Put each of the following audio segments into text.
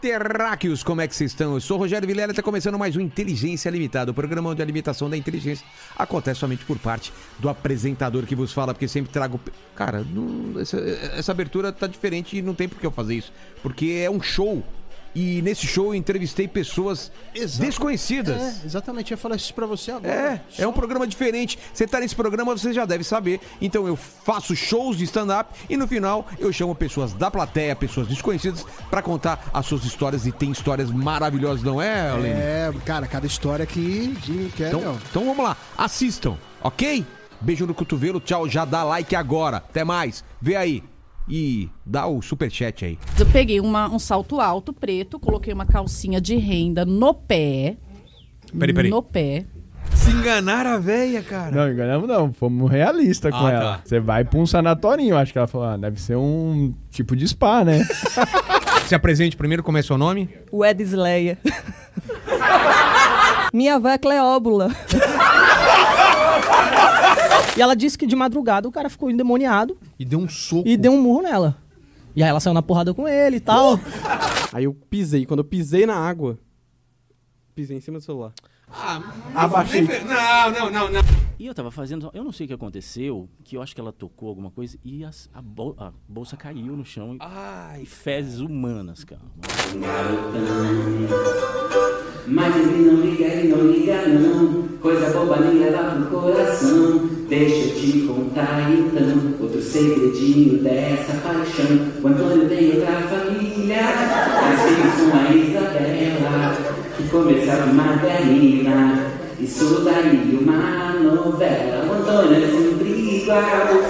terráqueos, como é que vocês estão? Eu sou Rogério Vilela está começando mais um Inteligência Limitada, o programa onde a limitação da inteligência acontece somente por parte do apresentador que vos fala, porque sempre trago... Cara, não- essa, essa abertura tá diferente e não tem por que eu fazer isso, porque é um show. E nesse show eu entrevistei pessoas Exato. desconhecidas. É, exatamente, eu ia falar isso pra você agora. É, é um programa diferente. Você tá nesse programa, você já deve saber. Então eu faço shows de stand-up e no final eu chamo pessoas da plateia, pessoas desconhecidas, pra contar as suas histórias. E tem histórias maravilhosas, não é, Aline? É, cara, cada história aqui de que é, Então, então vamos lá, assistam, ok? Beijo no cotovelo, tchau, já dá like agora. Até mais, vê aí. E dá o superchat aí. Eu peguei uma- um salto alto preto, coloquei uma calcinha de renda no pé. Peraí, peraí. No pé. Se enganar a véia, cara. Não, enganamos não. Fomos realistas com Ah, ela. tá. Você vai pra um sanatorinho, acho que ela falou, ah, deve ser um tipo de spa, né? Se apresente primeiro, como é seu nome? Wedisleia. Minha avó é Cleóbula. e ela disse que de madrugada o cara ficou endemoniado E deu um soco. e deu um murro nela. E aí ela saiu na porrada com ele e tal. Aí eu pisei. Quando eu pisei na água, pisei em cima do celular. Abaixei. Não, não, não, não. E eu tava fazendo, eu não sei o que aconteceu, que eu acho que ela tocou alguma coisa e as- a, bol- a bolsa caiu no chão e, Ai. e fezes humanas, cara. Mas ele não liga, ele não liga não Coisa boba nem leva pro coração Deixa eu te contar então Outro segredinho dessa paixão O Antônio tem outra família Mas filhos com a Isabela Que começava Margarina Isso daí uma novela O Antônio é sempre igual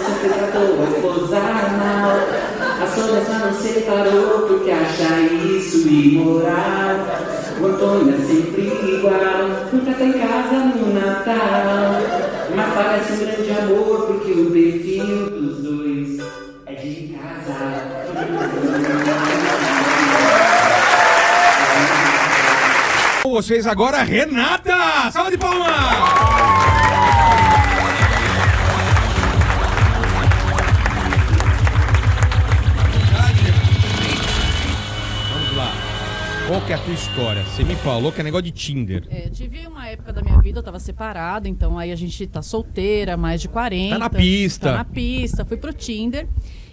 Sempre tratou a esposa mal A Sônia só não separou Porque acha isso imoral o é sempre igual, nunca tá em casa no Natal. Mas parece um grande amor, porque o perfil dos dois é de casal. Com vocês agora, Renata! Salva de palmas! Vamos lá. Qual que é a tua história? Você me falou que é negócio de Tinder. É, tive uma época da minha vida, eu tava separada, então aí a gente tá solteira, mais de 40. Tá na pista. Tá na pista, fui pro Tinder.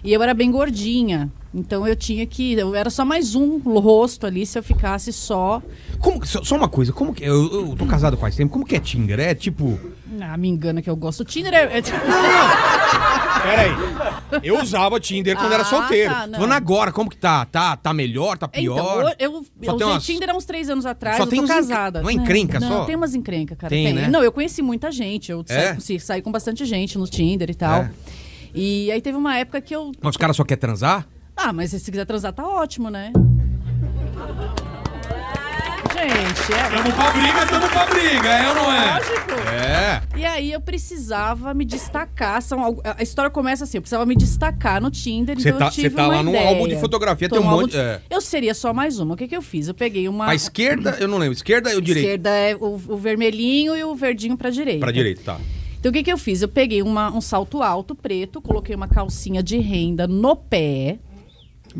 E eu era bem gordinha. Então eu tinha que. Eu era só mais um rosto ali se eu ficasse só. Como, só, só uma coisa, como que. Eu, eu tô casado faz tempo, como que é Tinder? É tipo. Ah, me engana que eu gosto. Tinder é. é- Peraí. Eu usava Tinder quando era Ah, solteiro. tá, não. Falando agora, como que tá? Tá, tá melhor, tá Então, pior? eu, eu, eu tem usei umas- Tinder há uns três anos atrás, Só eu tem tô casada. não é encrenca não, só? tem umas encrenca, cara. Tem, né? Não, eu conheci muita gente, eu É? saí, saí com bastante gente no Tinder e tal. É. E aí teve uma época que eu... Mas os caras só querem transar? Ah, mas se quiser transar, tá ótimo, né? Gente, é... Tamo pra briga, tamo pra briga, é ou não é? Lógico. É. E aí eu precisava me destacar. São, a história começa assim: eu precisava me destacar no Tinder. Você então tá- eu tive você tá uma lá num ideia. álbum de fotografia, Tô tem um num monte- de- é. Eu seria só mais uma. O que, que eu fiz? Eu peguei uma. A esquerda, eu não lembro. Esquerda ou direita? esquerda é o, o vermelhinho e o verdinho pra direita. Pra direita, tá. Então o que, que eu fiz? Eu peguei uma- um salto alto preto, coloquei uma calcinha de renda no pé.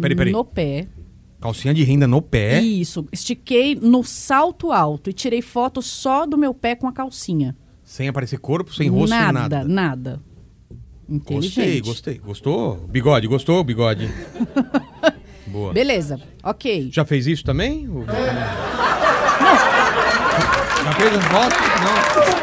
Peraí, peraí. No pé. Calcinha de renda no pé. Isso. Estiquei no salto alto e tirei foto só do meu pé com a calcinha. Sem aparecer corpo, sem rosto, nada, nada. nada. Gostei, Inteligente. gostei. Gostou? Bigode, gostou, bigode? Boa. Beleza, ok. Já fez isso também? Ou- Já fez as fotos? Não.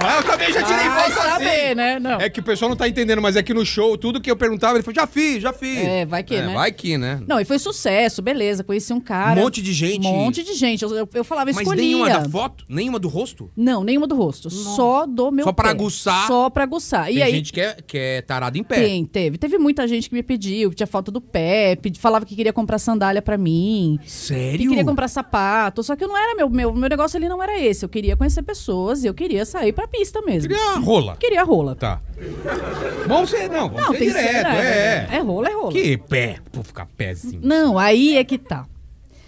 Não, eu também já tirei Vai foto saber, assim. né? Não. É que o pessoal não tá entendendo, mas é que no show, tudo que eu perguntava, ele falou, já fiz, já fiz. É, vai que, né? Vai que, né? Não, e foi sucesso, beleza. Conheci um cara. Um monte de gente. Um monte de gente. Eu, eu, eu falava, Mas escolhia. nenhuma da foto? Nenhuma do rosto? Não, nenhuma do rosto. Só do meu Só pra pé. aguçar. Só pra aguçar. Tem e aí, gente que é, que é tarada em pé. Tem, teve. Teve muita gente que me pediu, que tinha foto do pé, pedi- falava que queria comprar sandália pra mim, que Sério? queria comprar sapato. Só que eu não era meu, meu, meu negócio ali não era esse. Eu queria conhecer pessoas e eu queria sair pra pista mesmo. Queria rola. Queria rola. Tá. Vamos ser, não, vamos Não, ser tem que ser. direto, né? é. É rola, é rola. Que pé, vou ficar pézinho. Não, aí é que tá.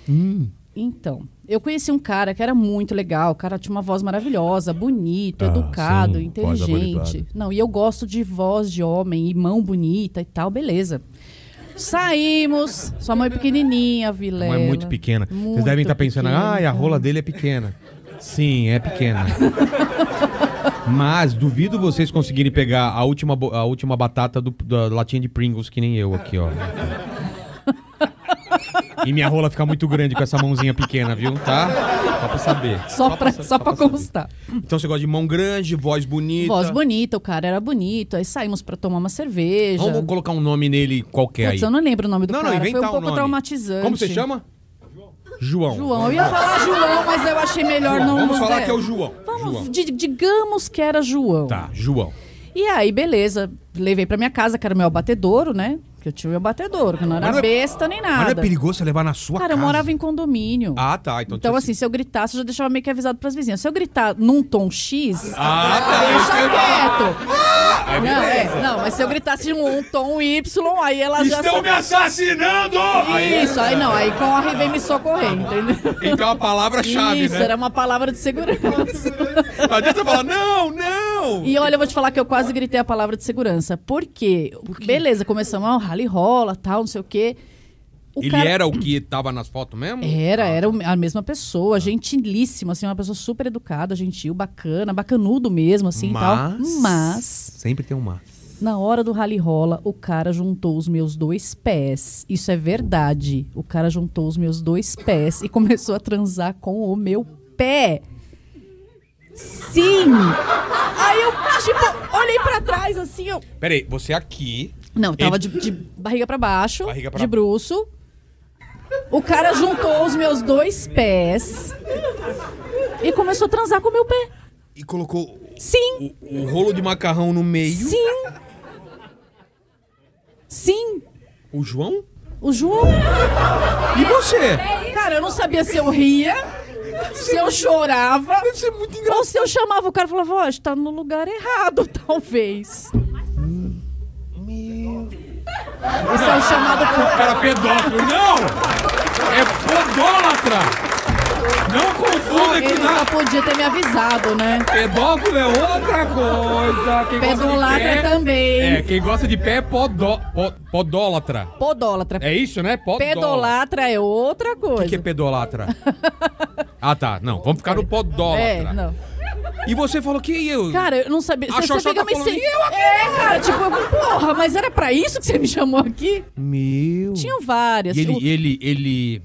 Hum. Então, eu conheci um cara que era muito legal. O cara tinha uma voz maravilhosa, bonito, Ah, educado, sim, inteligente. Não, e eu gosto de voz de homem e mão bonita e tal, beleza. Saímos. Sua mãe pequenininha, Vilela. Mas muito pequena. Vocês Muito devem estar pensando, pequena, ai, a rola dele é pequena. Sim, é pequena. Mas duvido vocês conseguirem pegar a última, a última batata do- da latinha de Pringles, que nem eu aqui, ó. E minha rola fica muito grande com essa mãozinha pequena, viu? Tá? Só pra saber. Só pra, só pra saber. constar. Então você gosta de mão grande, voz bonita. Voz bonita, o cara era bonito. Aí saímos pra tomar uma cerveja. Vamos colocar um nome nele qualquer aí. Putz, eu não lembro o nome do Não, não, cara. Foi inventar um um pouco nome. traumatizante. Como você chama? João. João. Eu ia falar João, mas eu achei melhor não Vamos falar der. que é o João. Vamos, João. di- digamos que era João. Tá, João. E aí, beleza. Levei pra minha casa, que era o meu abatedouro, né? Que eu tinha o meu abatedouro, que não era não é- besta nem Mas não é nada. perigoso você levar na sua Cara, casa? eu morava em condomínio. Ah, tá. Então, Então, tinha- assim, se eu gritasse, eu já deixava meio que avisado pras vizinhas. Se eu gritar num tom X, Ah, tá. isso que eu ia falar. deixa quieto. não, é, não, mas se eu gritasse um, um tom Y, aí ela já... Estão me assassinando! Aí, Isso, aí não, aí corre e vem me socorrer, entendeu? então a palavra-chave, Isso, né? era uma palavra de segurança. Não adianta falar, não, não! E olha, eu vou te falar que eu quase gritei a palavra de segurança. Por quê? Beleza, começamos, ah, rally rola, tal, não sei o quê. O Ele cara- era o que tava nas fotos mesmo? Era, era o- a mesma pessoa, gentilíssima, assim, uma pessoa super educada, gentil, bacana, bacanudo mesmo, assim e tal. Mas, Sempre tem um mas. na hora do rally rola, o cara juntou os meus dois pés. Isso é verdade. O cara juntou os meus dois pés e começou a transar com o meu pé. Sim! Aí eu, tipo, olhei pra trás, assim, eu... Peraí, você aqui. Não, tava de, de barriga pra baixo, Barriga pra- de bruço. O cara juntou os meus dois pés e começou a transar com o meu pé. E colocou Sim, o, o rolo de macarrão no meio. sim. Sim, O João? o João. E você? Cara, eu não sabia se eu ria, se eu chorava. Deve ser muito engraçado. Ou se eu chamava o cara e falava, ó, está no lugar errado, talvez. Esse é o chamado por Cara pedófilo. Não! É podólatra! Não confunda que Ele só podia ter me avisado, né? Pedófilo é outra coisa. Quem gosta de Pedolatra pé- também. É, quem gosta de pé é podó... po- podólatra. Podólatra. É isso, né? Podólatra. Pedolatra é outra coisa. O que é pedolatra? ah, tá. Não, vamos ficar no podólatra. É, não. E você falou que eu... Cara, eu não sabia. A Você, Xoxó você fica tá me falando, sem... "E eu aqui?" É, cara, tipo, porra, mas era pra isso que você me chamou aqui? Meu... Tinham várias. E ele, O- ele, ele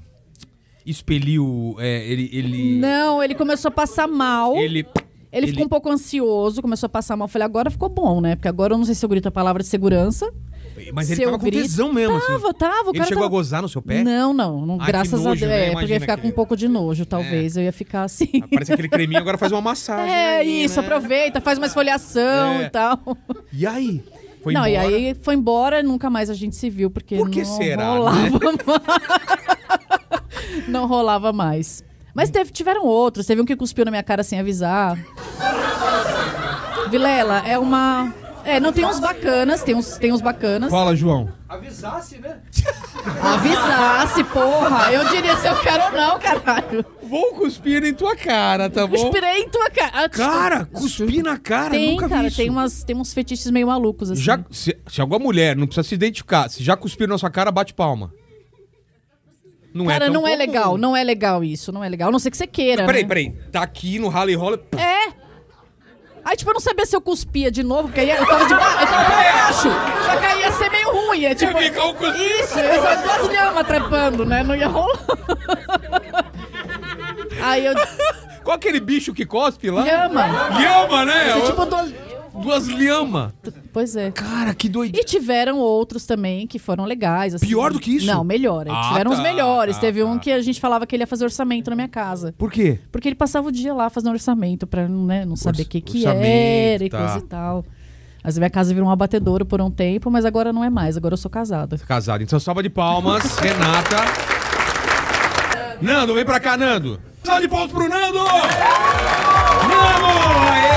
expeliu... é, ele... Ele... Não, ele começou a passar mal. Ele... Ele, ficou um pouco ansioso, começou a passar mal. Eu falei, agora ficou bom, né? Porque agora eu não sei se eu grito a palavra de segurança. Mas ele tava com grito- tesão mesmo, Tava, assim. tava. O Ele chegou tava... a gozar no seu pé? Não, não. não graças nojo, a Deus. né? É, porque ia ficar que- com um pouco de nojo, talvez. Eu ia ficar assim. Parece aquele creminho, agora faz uma massagem. É aí, isso, né? aproveita, faz uma esfoliação É. e tal. E aí? Foi não, embora? e aí foi embora, nunca mais a gente se viu, porque Por que não será, rolava né? mais. não rolava mais. Mas teve, tiveram outros, teve um que cuspiu na minha cara sem avisar. Vilela, é uma. É, não tem uns bacanas, tem uns, tem uns bacanas. Fala, João. Avisasse, né? Avisasse, porra! Eu diria se eu quero ou não, caralho. Vou cuspir em tua cara, tá bom? Cuspirei em tua cara. Cara, cuspir na cara, Tem, nunca vi cara, isso. tem, umas, tem uns fetiches meio malucos, assim. Já, se, se alguma mulher, não precisa se identificar, se já cuspiram na sua cara, bate palma. Não Cara, é não é comum. legal, não é legal isso, não é legal. A não ser que você queira. Peraí, né? peraí. Tá aqui no rally rola. É. Aí, tipo, eu não sabia se eu cuspia de novo, porque aí eu tava de ba... eu tava pra baixo. Só que aí ia ser meio ruim. É tipo. Cus- Isso, eu só duas lhamas trepando, né? Não ia rolar. Aí eu. Qual aquele bicho que cospe lá? Lhama. Lhama, né? Esse tipo duas. Duas lhama. Pois é. Cara, que doideira. E tiveram outros também que foram legais. assim. Pior do que isso? Não, melhor. Ah, tiveram os tá, melhores. tá, Teve um tá. que a gente falava que ele ia fazer orçamento na minha casa. Por quê? Porque ele passava o dia lá fazendo orçamento pra né, não saber o que, que era e tá. coisa e tal. Mas minha casa virou um abatedouro por um tempo, mas agora não é mais. Agora eu sou casada. Casado. Então, salva de palmas, Renata. Nando, vem pra cá, Nando. Salva de palmas pro Nando! Nando!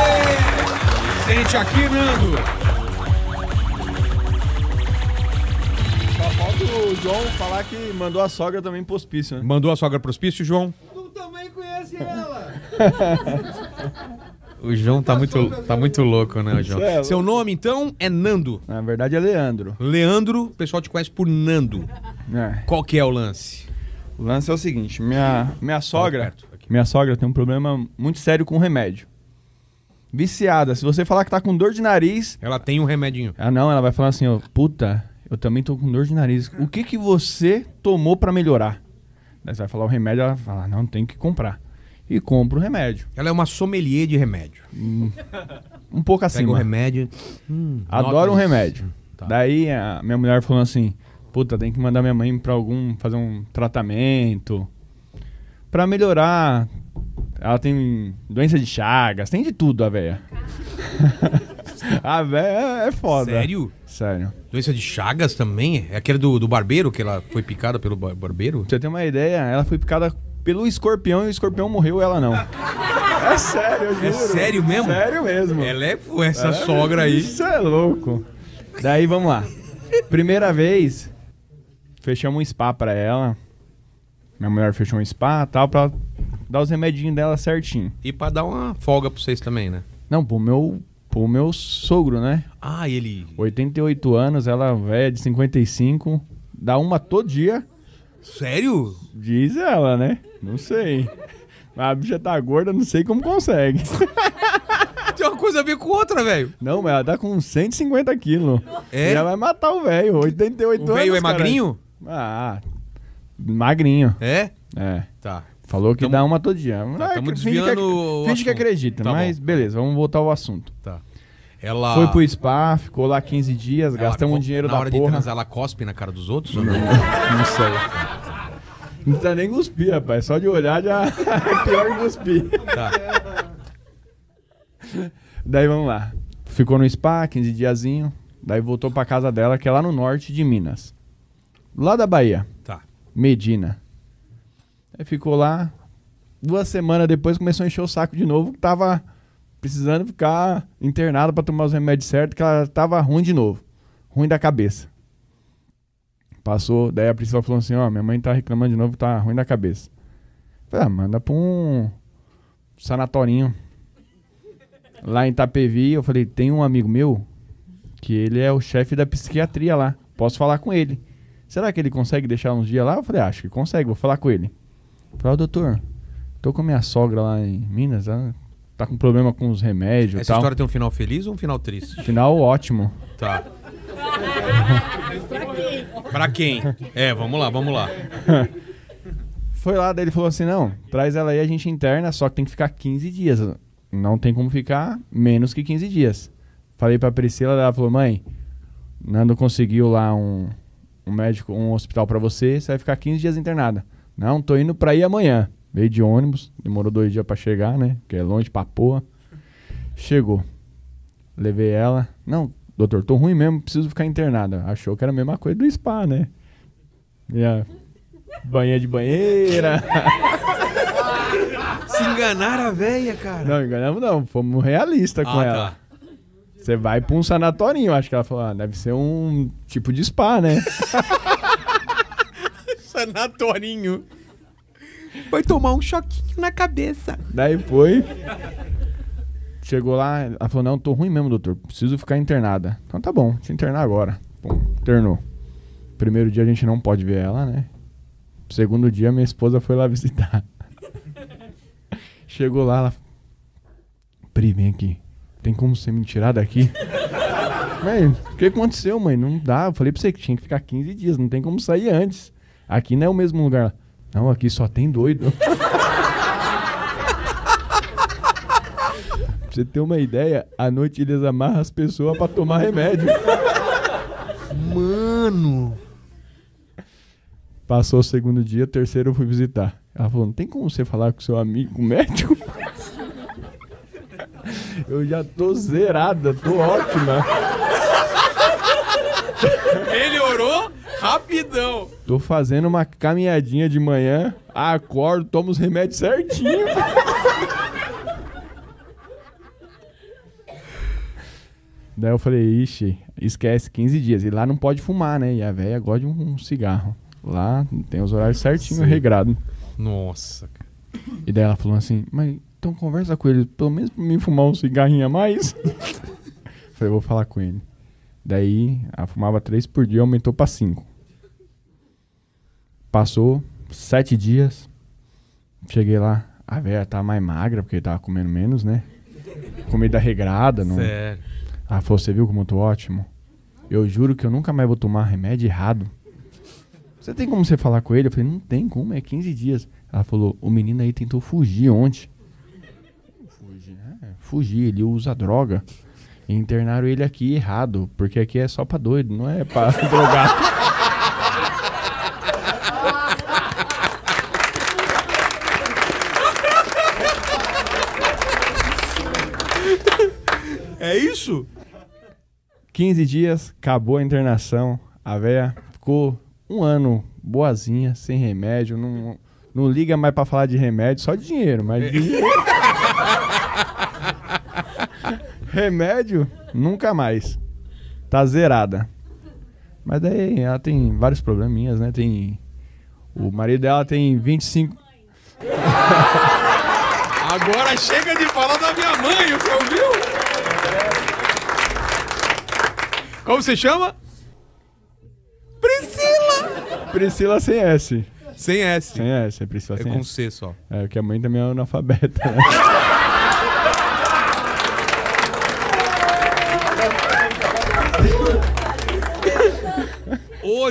Sente aqui, Nando. Só falta o João falar que mandou a sogra também pro hospício, né? Mandou a sogra pro hospício, João? O João tá muito, tá muito louco, né, João? É Seu nome, então, é Nando. Na verdade é Leandro. Leandro, o pessoal te conhece por Nando. É. Qual que é o lance? O lance é o seguinte, minha, minha sogra, minha sogra tem um problema muito sério com remédio. Viciada. Se você falar que tá com dor de nariz, Ela tem um remedinho. ah não, ela vai falar assim, ó, puta, eu também tô com dor de nariz. O que que você tomou pra melhorar? Daí você vai falar o remédio, ela fala, não, tem que comprar. E compra o remédio. Ela é uma sommelier de remédio. Um pouco assim. Pega o remédio. hum, Adoro um remédio. Tá. Daí a minha mulher falou assim: Puta, tem que mandar minha mãe pra algum. fazer um tratamento. Pra melhorar. Ela tem doença de chagas, tem de tudo a véia. a véia é foda. Sério? Sério. Doença de Chagas também? É aquele do, do barbeiro, que ela foi picada pelo bar- barbeiro? Pra você ter uma ideia, ela foi picada pelo escorpião e o escorpião morreu ela não. É sério, eu juro. É sério mesmo? Sério mesmo. Ela é pô, essa É, sogra aí. Isso é louco. Daí vamos lá. Primeira vez, fechamos um spa pra ela. Minha mulher fechou um spa tal, pra dar os remedinhos dela certinho. E pra dar uma folga pra vocês também, né? Não, pro meu, pro meu sogro, né? Ah, ele. 88 anos, ela velha de 55. Dá uma todo dia, Sério? diz ela, né? Não sei. Mas a bicha tá gorda, não sei como consegue. Tem uma coisa a ver com outra, velho. Não, mas ela tá com 150 quilos. É? Já vai matar o velho, 88 O anos. velho é magrinho? Ah, magrinho. É? É. Tá. Falou que Tamo- dá uma todo dia. Tá, Ah, finge desviando que, finge que acredita, Tá mas bom. beleza, vamos voltar ao assunto. Tá. Ela. Foi pro spa, ficou lá 15 dias, ela gastamos um dinheiro na da hora de transar, ela cospe na cara dos outros ou não? Não sei. Não precisa nem cuspir, rapaz. Só de olhar já é pior que cuspir. Tá. Daí vamos lá. Ficou no spa, 15 diazinho. Daí voltou pra casa dela, que é lá no norte de Minas. Lá da Bahia. Medina. Aí ficou lá. Duas semanas depois começou a encher o saco de novo, tava precisando ficar internada pra tomar os remédios certos, que ela tava ruim de novo. Ruim da cabeça. Passou, daí a Priscila falou assim, ó, minha mãe tá reclamando de novo, tá ruim da cabeça. Falei, ah, manda pra um sanatorinho. Lá em Itapevi, eu falei, tem um amigo meu que ele é o chefe da psiquiatria lá. Posso falar com ele. Será que ele consegue deixar uns dias lá? Eu falei, acho que consegue, vou falar com ele. Eu Falei, ó, doutor, tô com a minha sogra lá em Minas, ela tá com problema com os remédios Essa tal. história tem um final feliz ou um final triste? Final ótimo. Tá. pra quem? É, vamos lá, vamos lá. Foi lá, daí ele falou assim: não, traz ela aí, a gente interna, só que tem que ficar 15 dias. Não tem como ficar menos que 15 dias. Falei pra Priscila, ela falou: mãe, Nando conseguiu lá um, um médico, um hospital pra você, você vai ficar 15 dias internada. Não, tô indo pra ir amanhã. Veio de ônibus, demorou dois dias pra chegar, né? Que é longe pra porra. Chegou. Levei ela. Não, doutor, tô ruim mesmo, preciso ficar internada. Achou que era a mesma coisa do spa, né? Minha banha de banheira. Se enganaram a véia, cara. Não, enganamos não, fomos realistas com ah, ela. Você vai pra um sanatorinho, acho que ela falou, ah, deve ser um tipo de spa, né? Sanatorinho. Vai tomar um choquinho na cabeça. Daí foi. Chegou lá, ela falou, não, tô ruim mesmo, doutor, preciso ficar internada. Então tá bom, te internar agora. Pum, internou. Primeiro dia a gente não pode ver ela, né? Segundo dia minha esposa foi lá visitar. Chegou lá, ela... Pri, vem aqui. Tem como você me tirar daqui? Mãe, o que aconteceu, mãe? Não dá. Eu falei pra você que tinha que ficar 15 dias, não tem como sair antes. Aqui não é o mesmo lugar. Não, aqui só tem doido. pra você ter uma ideia, à noite eles amarram as pessoas pra tomar remédio. Mano. Passou o segundo dia, terceiro eu fui visitar. Ela falou: Não tem como você falar com seu amigo médico? Eu já tô zerada, tô ótima. Melhorou rapidão. Tô fazendo uma caminhadinha de manhã, acordo, tomo os remédios certinho. Daí eu falei, ixi, esquece 15 dias. E lá não pode fumar, né? E a velha gosta de um, um cigarro. Lá tem os horários certinho, Sei. regrado. Nossa, cara. E daí ela falou assim, mas Então conversa com ele, pelo menos pra mim fumar um cigarrinho a mais. Falei, vou falar com ele. Daí, ela fumava três por dia, aumentou pra cinco. Passou sete dias. Cheguei lá, a velha tá mais magra, porque tava comendo menos, né? Comida regrada, não. Sério. Ela falou, você viu como eu tô ótimo? Eu juro que eu nunca mais vou tomar remédio errado. Você tem como você falar com ele? Eu falei, não tem como, é 15 dias. Ela falou, o menino aí tentou fugir ontem. Fugir, ele usa droga. E internaram ele aqui errado, porque aqui é só pra doido, não é pra drogar. É isso? 15 dias, acabou a internação. A véia ficou um ano boazinha, sem remédio. Não, não liga mais pra falar de remédio, só de dinheiro, mas. de- remédio, nunca mais. Tá zerada. Mas daí ela tem vários probleminhas, né? Tem. O marido dela tem 25. Agora chega de falar da minha mãe, você ouviu? Como você chama? Priscila! Priscila sem S. Sem S. Sem S, é Priscila É sem com S. C só. É, porque a mãe também é analfabeta, né?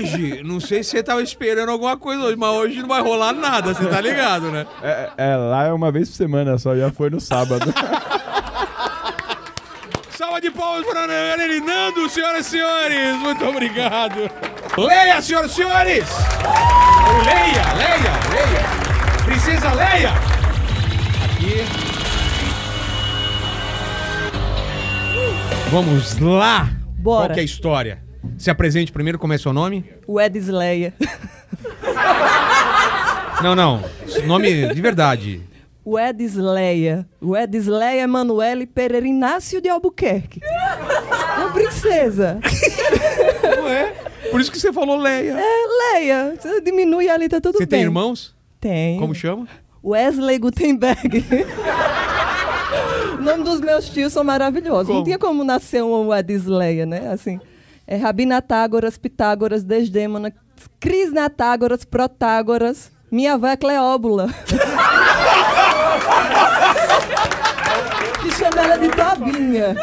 Hoje, não sei se você tava esperando alguma coisa hoje, mas hoje não vai rolar nada, você tá ligado, né? É, é, lá é uma vez por semana só, já foi no sábado. Salva de palmas para Nando, senhoras e senhores. Muito obrigado. Leia, senhoras e senhores. Leia, leia, leia. Princesa Leia. Aqui. Vamos lá. Bora. Qual que é a história? Se apresente primeiro, como é seu nome? O Edisleia. Não, não. Nome de verdade. O Edisleia. O Edisleia Emanuele Pereira Inácio de Albuquerque. Uma princesa. Não é? Por isso que você falou Leia. É, Leia. Você diminui ali, tá tudo Você bem. tem irmãos? Tem. Como chama? Wesley Gutenberg. o nome dos meus tios são maravilhosos. Como? Não tinha como nascer um Edisleia, né? Assim, é Rabinatágoras, Pitágoras, Desdêmona, Crisnatágoras, Protágoras. Minha avó é Cleóbula. que chama ela de Tobinha.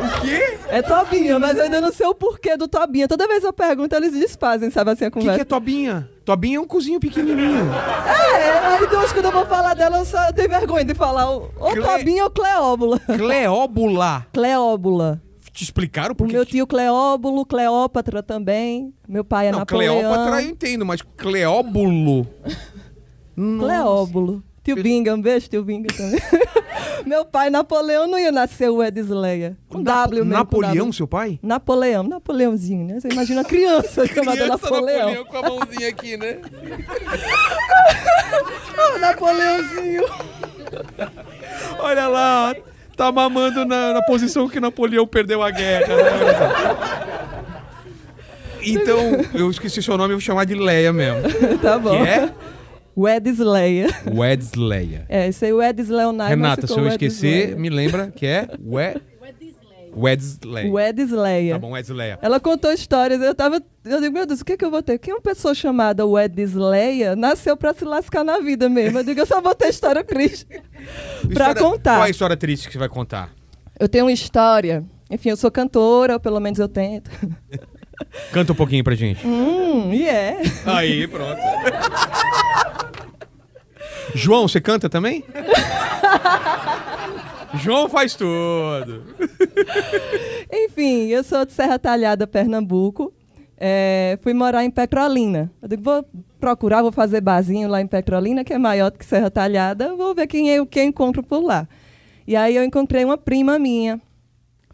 O quê? É Tobinha, mas eu ainda não sei o porquê do Tobinha. Toda vez eu pergunto, eles desfazem, sabe assim a O que, conversa. que é Tobinha? Tobinha é um cozinho pequenininho. É, aí Deus, quando eu vou falar dela, eu só tenho vergonha de falar ou Cle- Tobinha ou Cleóbula. Cleóbula. Cleóbula. Te explicaram O por que meu tio Cleóbulo, Cleópatra também. Meu pai é Não, Napoleão. Cleópatra eu entendo, mas Cleóbulo. Cleóbulo. Tio Binga, um beijo, tio Binga também. meu pai, Napoleão, não ia nascer o Edisleia. Com W mesmo. Napoleão, W. seu pai? Napoleão, Napoleãozinho, né? Você imagina a criança chamada Napoleão. com a mãozinha aqui, né? Ah, Napoleãozinho. Olha lá, tá mamando na, na posição que Napoleão perdeu a guerra. né? Então, eu esqueci seu nome, eu vou chamar de Leia mesmo. tá bom. Que é O Edisleia. Wedsleia. É, esse aí, o Edisleonai. Renata, se eu esquecer, me lembra que é We... O Edisleia. Tá bom, Wedsleia. Ela contou histórias, eu tava. Eu digo, meu Deus, o que, é que eu vou ter? Que uma pessoa chamada Wedisleia nasceu pra se lascar na vida mesmo. Eu digo, eu só vou ter história triste pra História- contar. Qual é a história triste que você vai contar? Eu tenho uma história. Enfim, eu sou cantora, ou pelo menos eu tento. Canta um pouquinho pra gente. hum, e é. Aí, pronto. João, você canta também? João faz tudo. Enfim, eu sou de Serra Talhada, Pernambuco. É, fui morar em Petrolina. Eu digo, vou procurar, vou fazer barzinho lá em Petrolina, que é maior do que Serra Talhada. Vou ver quem quem eu encontro por lá. E aí eu encontrei uma prima minha.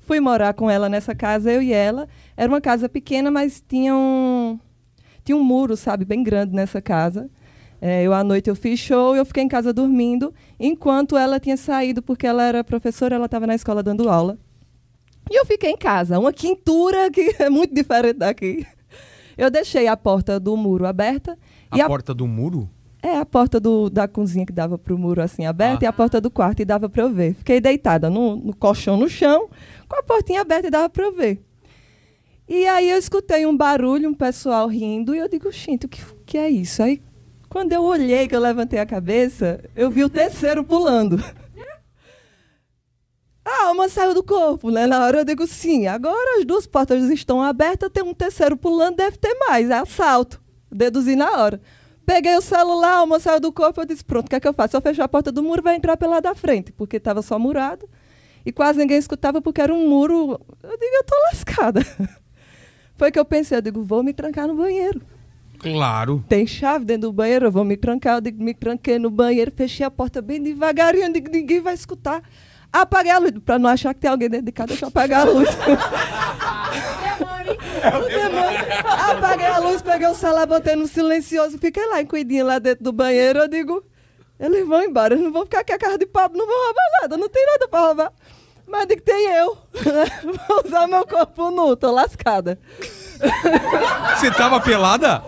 Fui morar com ela nessa casa, eu e ela. Era uma casa pequena, mas tinha um, tinha um muro, sabe, bem grande nessa casa. É, eu à noite eu fiz show e eu fiquei em casa dormindo, enquanto ela tinha saído porque ela era professora, ela estava na escola dando aula. E eu fiquei em casa, uma quintura que é muito diferente daqui. Eu deixei a porta do muro aberta A e a, porta do muro? É a porta do- da cozinha que dava pro muro assim aberta e a porta do quarto e dava para eu ver. Fiquei deitada no, no colchão no chão, com a portinha aberta e dava para eu ver. E aí eu escutei um barulho, um pessoal rindo, e eu digo, gente, o que, que é isso? Aí, quando eu olhei, que eu levantei a cabeça, eu vi o terceiro pulando. A alma saiu do corpo, né? Na hora eu digo, sim, agora as duas portas estão abertas, tem um terceiro pulando, deve ter mais. É assalto. Deduzi na hora. Peguei o celular, a alma saiu do corpo, eu disse, pronto, o que é que eu faço? Se eu fechar a porta do muro, vai entrar pela da frente, porque estava só murado. E quase ninguém escutava, porque era um muro. Eu digo, eu tô lascada. Foi que eu pensei, eu digo, vou me trancar no banheiro. Claro. Tem chave dentro do banheiro, eu vou me trancar. Eu digo, me tranquei no banheiro, fechei a porta bem devagarinho, eu digo, ninguém vai escutar. Apaguei a luz, para não achar que tem alguém dentro de casa, deixa eu apagar a luz. O demônio. Apaguei a luz, peguei o celular, botei no silencioso, fiquei lá em cuidinho lá dentro do banheiro. Eu digo, eles vão embora, eles não vão ficar aqui a casa de papo, não vão roubar nada, não tem nada para roubar. Mas digo, tem eu. Vou usar meu corpo nu, tô lascada. Você tava pelada?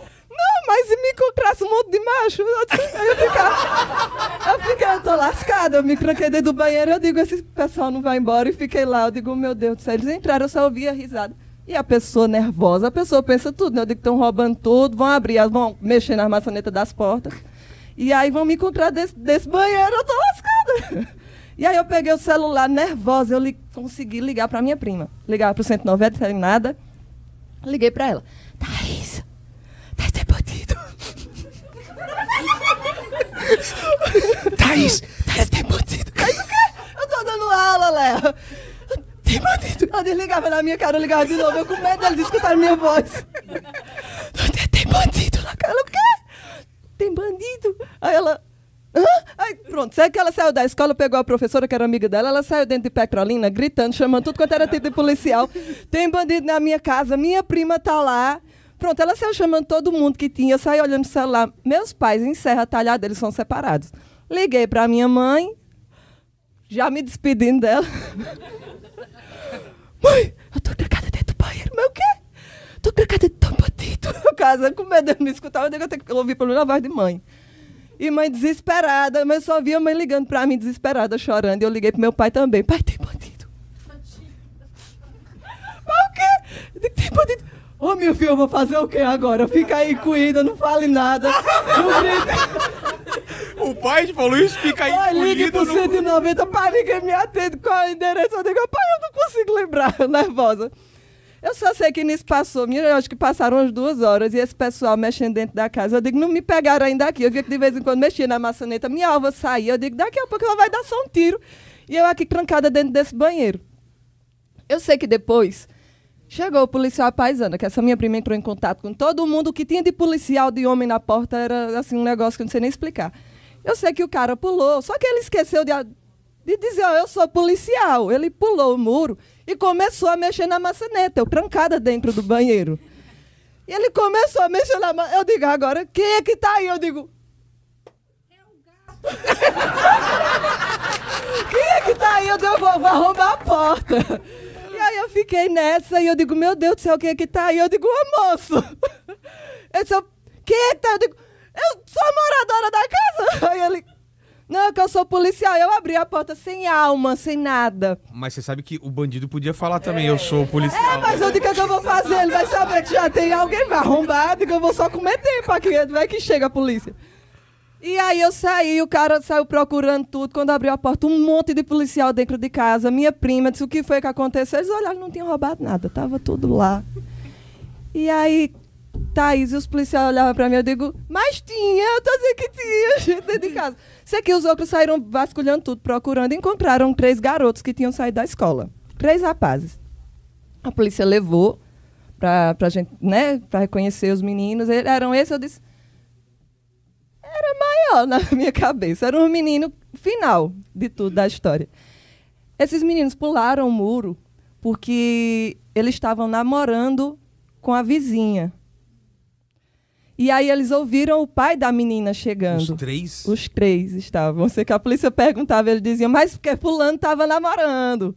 Mas me encontrasse um monte de macho, eu, ficar. Eu fiquei, eu tô lascada. Eu me tranquei dentro do banheiro, eu digo, esse pessoal não vai embora. E fiquei lá, eu digo, meu Deus do céu, eles entraram, eu só ouvia risada. E a pessoa nervosa, a pessoa pensa tudo, né? Eu digo, estão roubando tudo, vão abrir, vão mexer nas maçanetas das portas. E aí vão me encontrar desse, desse banheiro, eu tô lascada. E aí eu peguei o celular nervosa, eu li- consegui ligar pra minha prima. Ligar pro 190, sem nada. Liguei pra ela. Thaís, deve ter bandido. Thaís! Deve ter bandido. Mas o quê? Eu tô dando aula, Léo. Tem bandido. Ela desligava na minha cara, eu ligava de novo. Eu com medo dele de escutar minha voz. Tem- Tem bandido na cara. O quê? Tem bandido. Aí ela... Hã? Aí, pronto, sei que ela saiu da escola, pegou a professora, que era amiga dela, ela saiu dentro de Petrolina, gritando, chamando tudo quanto era tipo de policial. Tem bandido na minha casa, minha prima tá lá. Pronto, ela saiu chamando todo mundo que tinha, eu saí olhando o celular. Meus pais em Serra Talhada, eles são separados. Liguei pra minha mãe, já me despedindo dela. Mãe, eu tô trancada dentro do banheiro. Mas o quê? Tô trancada dentro do bandido. Casa, com medo de me escutar, eu digo, eu tenho que ouvir pelo menos a voz de mãe. E mãe desesperada, mas eu só via a mãe ligando pra mim desesperada, chorando. E eu liguei pro meu pai também. Pai, tem bandido. Mas o quê? Tem bandido. Ô, meu filho, eu vou fazer o quê agora? Fica aí, cuida, não fale nada. Não grita. O pai falou isso, fica aí Pai, ligue pro no- 190, pai, ninguém me atende. Qual é o endereço? Eu digo, pai, eu não consigo lembrar, nervosa. Eu só sei que nisso passou, minha, eu acho que passaram umas duas horas e esse pessoal mexendo dentro da casa. Eu digo, não me pegaram ainda aqui. Eu via que de vez em quando mexia na maçaneta, minha alva saía. Eu digo, daqui a pouco ela vai dar só um tiro. E eu aqui trancada dentro desse banheiro. Eu sei que depois chegou o policial paisana, que essa minha prima entrou em contato com todo mundo. O que tinha de policial, de homem na porta, era assim um negócio que eu não sei nem explicar. Eu sei que o cara pulou, só que ele esqueceu de, de dizer, ó, eu sou policial. Ele pulou o muro e começou a mexer na maçaneta, eu trancada dentro do banheiro. E ele começou a mexer na maçaneta. Eu digo, agora, quem é que tá aí? Eu digo, Quem é que tá aí? Eu digo, eu vou, vou arrombar a porta. Aí eu fiquei nessa e eu digo, meu Deus do céu, quem é que tá aí? Eu digo, ô moço. Eu disse, quem é que tá? Eu digo, eu sou moradora da casa. Aí ele, não, é que eu sou policial. Eu abri a porta sem alma, sem nada. Mas você sabe que o bandido podia falar também, eu sou policial. É, mas eu digo, o que, é que eu vou fazer? Ele vai saber que já tem alguém, vai arrombar. Eu digo, eu vou só comer tempo aqui, vai que chega a polícia. E aí eu saí, o cara saiu procurando tudo. Quando abriu a porta, um monte de policial dentro de casa. Minha prima disse o que foi que aconteceu. Eles olharam, não tinham roubado nada, tava tudo lá. E aí, Thaís e os policiais olhavam pra mim, eu digo, mas tinha, eu tô dizendo que tinha gente dentro de casa. Sei que os outros saíram vasculhando tudo, procurando, encontraram três garotos que tinham saído da escola. Três rapazes. A polícia levou pra, pra gente, né, pra reconhecer os meninos. Eram esses, eu disse, era maior na minha cabeça. Era um menino final de tudo da história. Esses meninos pularam o muro porque eles estavam namorando com a vizinha. E aí eles ouviram o pai da menina chegando. Os três? Os três estavam. Sei que a polícia perguntava, ele dizia, mas porque fulano estava namorando.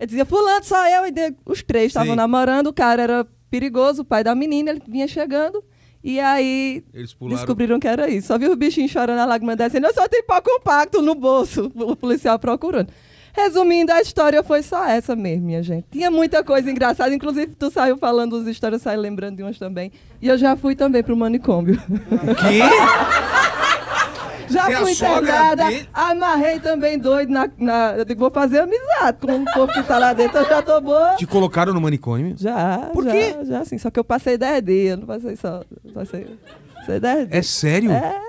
Ele dizia, fulano, só eu. E os três estavam namorando, o cara era perigoso, o pai da menina, ele vinha chegando. E aí descobriram que era isso. Só viu o bichinho chorando, a lágrima descendo. Eu só tenho pau compacto no bolso. O policial procurando. Resumindo, a história foi só essa mesmo, minha gente. Tinha muita coisa engraçada. Inclusive, tu saiu falando das histórias, saiu lembrando de umas também. E eu já fui também pro manicômio. Que? Já é fui internada, dele? amarrei também doido na, na- Eu digo, vou fazer amizade com o povo que tá lá dentro. Eu já tô boa. Te colocaram no manicômio? Já, Por já, quê? Já, sim. Só que eu passei 10 dias, não passei só. Passei, passei 10 dias. É sério? É.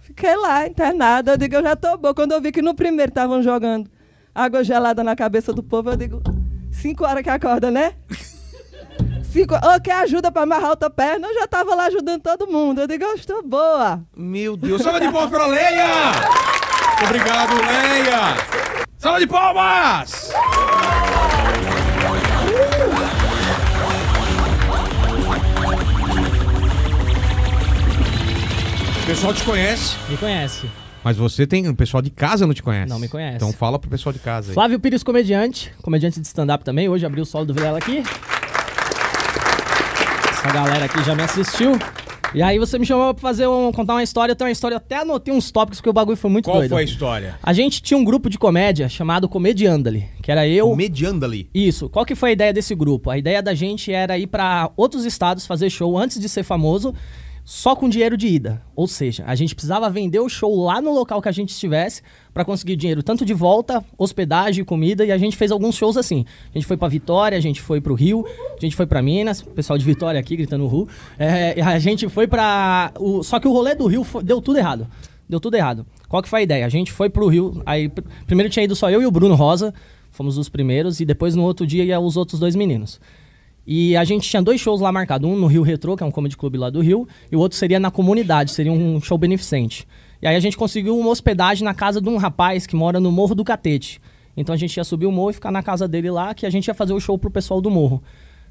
Fiquei lá, internada. Eu digo, eu já tô boa. Quando eu vi que no primeiro estavam jogando água gelada na cabeça do povo, eu digo, 5 horas que acorda, né? Cinco, ô, quer ajuda pra amarrar outra perna? Eu já tava lá ajudando todo mundo. Eu digo, eu estou boa. Meu Deus. Salva de palmas pra Leia! Obrigado, Leia! Salva de palmas! O pessoal te conhece, Me conhece. mas você tem. O pessoal de casa não te conhece. Não me conhece. Então fala pro pessoal de casa aí. Flávio Pires, comediante. Comediante de stand-up também. Hoje abriu o solo do Vilela aqui. Essa galera aqui já me assistiu. E aí você me chamou pra fazer um, contar uma história. Eu tenho uma história, eu até anotei uns tópicos porque o bagulho foi muito Qual doido. foi a história? A gente tinha um grupo de comédia chamado Comediandali, que era eu, Mediandali. Isso. Qual que foi a ideia desse grupo? A ideia da gente era ir pra outros estados fazer show antes de ser famoso, só com dinheiro de ida. Ou seja, a gente precisava vender o show lá no local que a gente estivesse pra conseguir dinheiro tanto de volta, hospedagem, comida, e a gente fez alguns shows assim. A gente foi pra Vitória, a gente foi pro Rio, a gente foi pra Minas, o pessoal de Vitória aqui gritando Ru. É, a gente foi pra. o- Só que o rolê do Rio foi- deu tudo errado. Deu tudo errado. Qual que foi a ideia? A gente foi pro Rio, aí pr- primeiro tinha ido só eu e o Bruno Rosa, fomos os primeiros, e depois no outro dia ia os outros dois meninos. E a gente tinha dois shows lá marcados, um no Rio Retro, que é um comedy club lá do Rio, e o outro seria na comunidade, seria um show beneficente. E aí a gente conseguiu uma hospedagem na casa de um rapaz que mora no Morro do Catete. Então a gente ia subir o morro e ficar na casa dele lá, que a gente ia fazer o show pro pessoal do morro.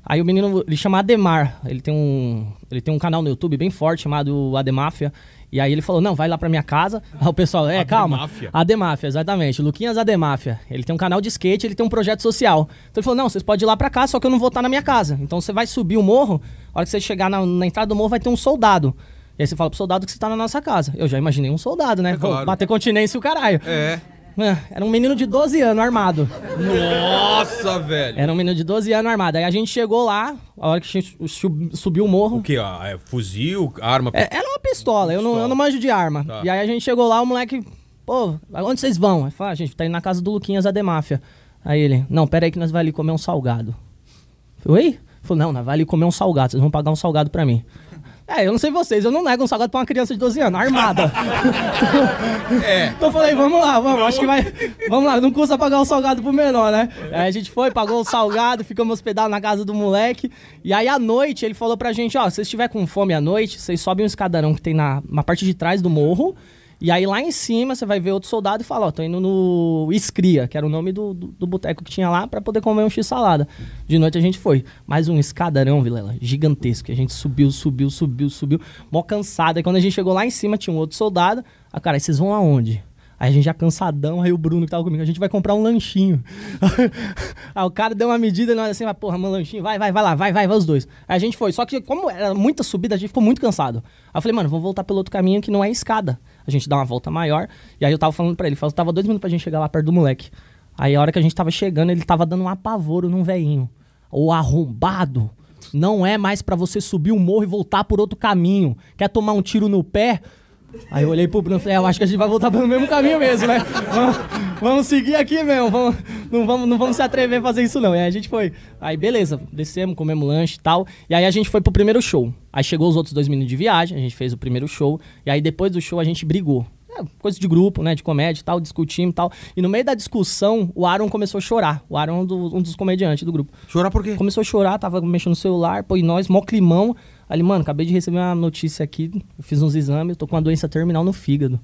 Aí o menino, ele chama Ademar, ele tem um, ele tem um canal no YouTube bem forte chamado Ademáfia. E aí ele falou, não, vai lá pra minha casa. Aí o pessoal, é, calma. Ademáfia? Ademáfia, exatamente. Luquinhas Ademáfia. Ele tem um canal de skate, ele tem um projeto social. Então ele falou, não, vocês podem ir lá pra cá, só que eu não vou estar na minha casa. Então você vai subir o morro, a hora que você chegar na, na entrada do morro vai ter um soldado. E aí você fala pro soldado que você tá na nossa casa. Eu já imaginei um soldado, né? É claro. Bater continência e o caralho. É. É, Era um menino de 12 anos armado. Nossa, velho. Era um menino de 12 anos armado. Aí a gente chegou lá, a hora que a gente sub- subiu o morro. O que? ó? É fuzil, arma. É, era uma pistola, eu não, eu não manjo de arma. Tá. E aí a gente chegou lá, o moleque, pô, onde vocês vão? Aí falou, ah, a gente tá indo na casa do Luquinhas Ademáfia. Aí ele, não, pera aí que nós vai ali comer um salgado. Falei, oi? Falou, não, nós vai ali comer um salgado, vocês vão pagar um salgado pra mim. É, eu não sei vocês, eu não nego um salgado pra uma criança de 12 anos, armada. É. Então eu falei, vamos lá, vamos, acho que vai. Vamos lá, não custa pagar o salgado pro menor, né? Aí a gente foi, pagou o salgado, ficamos hospedados na casa do moleque. E aí à noite ele falou pra gente: ó, se vocês estiver com fome à noite, vocês sobem um escadarão que tem na, na parte de trás do morro. E aí lá em cima você vai ver outro soldado e fala: ó, tô indo no Escria, que era o nome do, do, do boteco que tinha lá, pra poder comer um x-salada. De noite a gente foi. Mais um escadarão, Vilela, gigantesco. A gente subiu, subiu, subiu, subiu. Mó cansado. Aí quando a gente chegou lá em cima tinha um outro soldado. Ah, cara, vocês vão aonde? Aí a gente já cansadão, aí o Bruno que tava comigo, a gente vai comprar um lanchinho. aí o cara deu uma medida e nós assim, porra, meu lanchinho, vai, vai, vai lá, vai, vai, vai os dois. Aí a gente foi, só que como era muita subida, a gente ficou muito cansado. Aí eu falei, mano, vamos voltar pelo outro caminho que não é escada. A gente dá uma volta maior. E aí eu tava falando pra ele, faltava dois minutos pra gente chegar lá perto do moleque. Aí a hora que a gente tava chegando, ele tava dando um apavoro num veinho. O arrombado não é mais pra você subir o morro e voltar por outro caminho. Quer tomar um tiro no pé? Aí eu olhei pro Bruno e falei, é, eu acho que a gente vai voltar pelo mesmo caminho mesmo, né? Vamos, vamos seguir aqui mesmo, vamos, não, vamos, não vamos se atrever a fazer isso não. E aí a gente foi. Aí beleza, descemos, comemos lanche e tal. E aí a gente foi pro primeiro show. Aí chegou os outros dois meninos de viagem, a gente fez o primeiro show. E aí depois do show a gente brigou. É, coisa de grupo, né? De comédia e tal, discutimos e tal. E no meio da discussão, o Aaron começou a chorar. O Aaron é um, do- um dos comediantes do grupo. Chorar por quê? Começou a chorar, tava mexendo no celular, pô, e nós, mó climão. Aí ele, mano, acabei de receber uma notícia aqui, eu fiz uns exames, tô com uma doença terminal no fígado.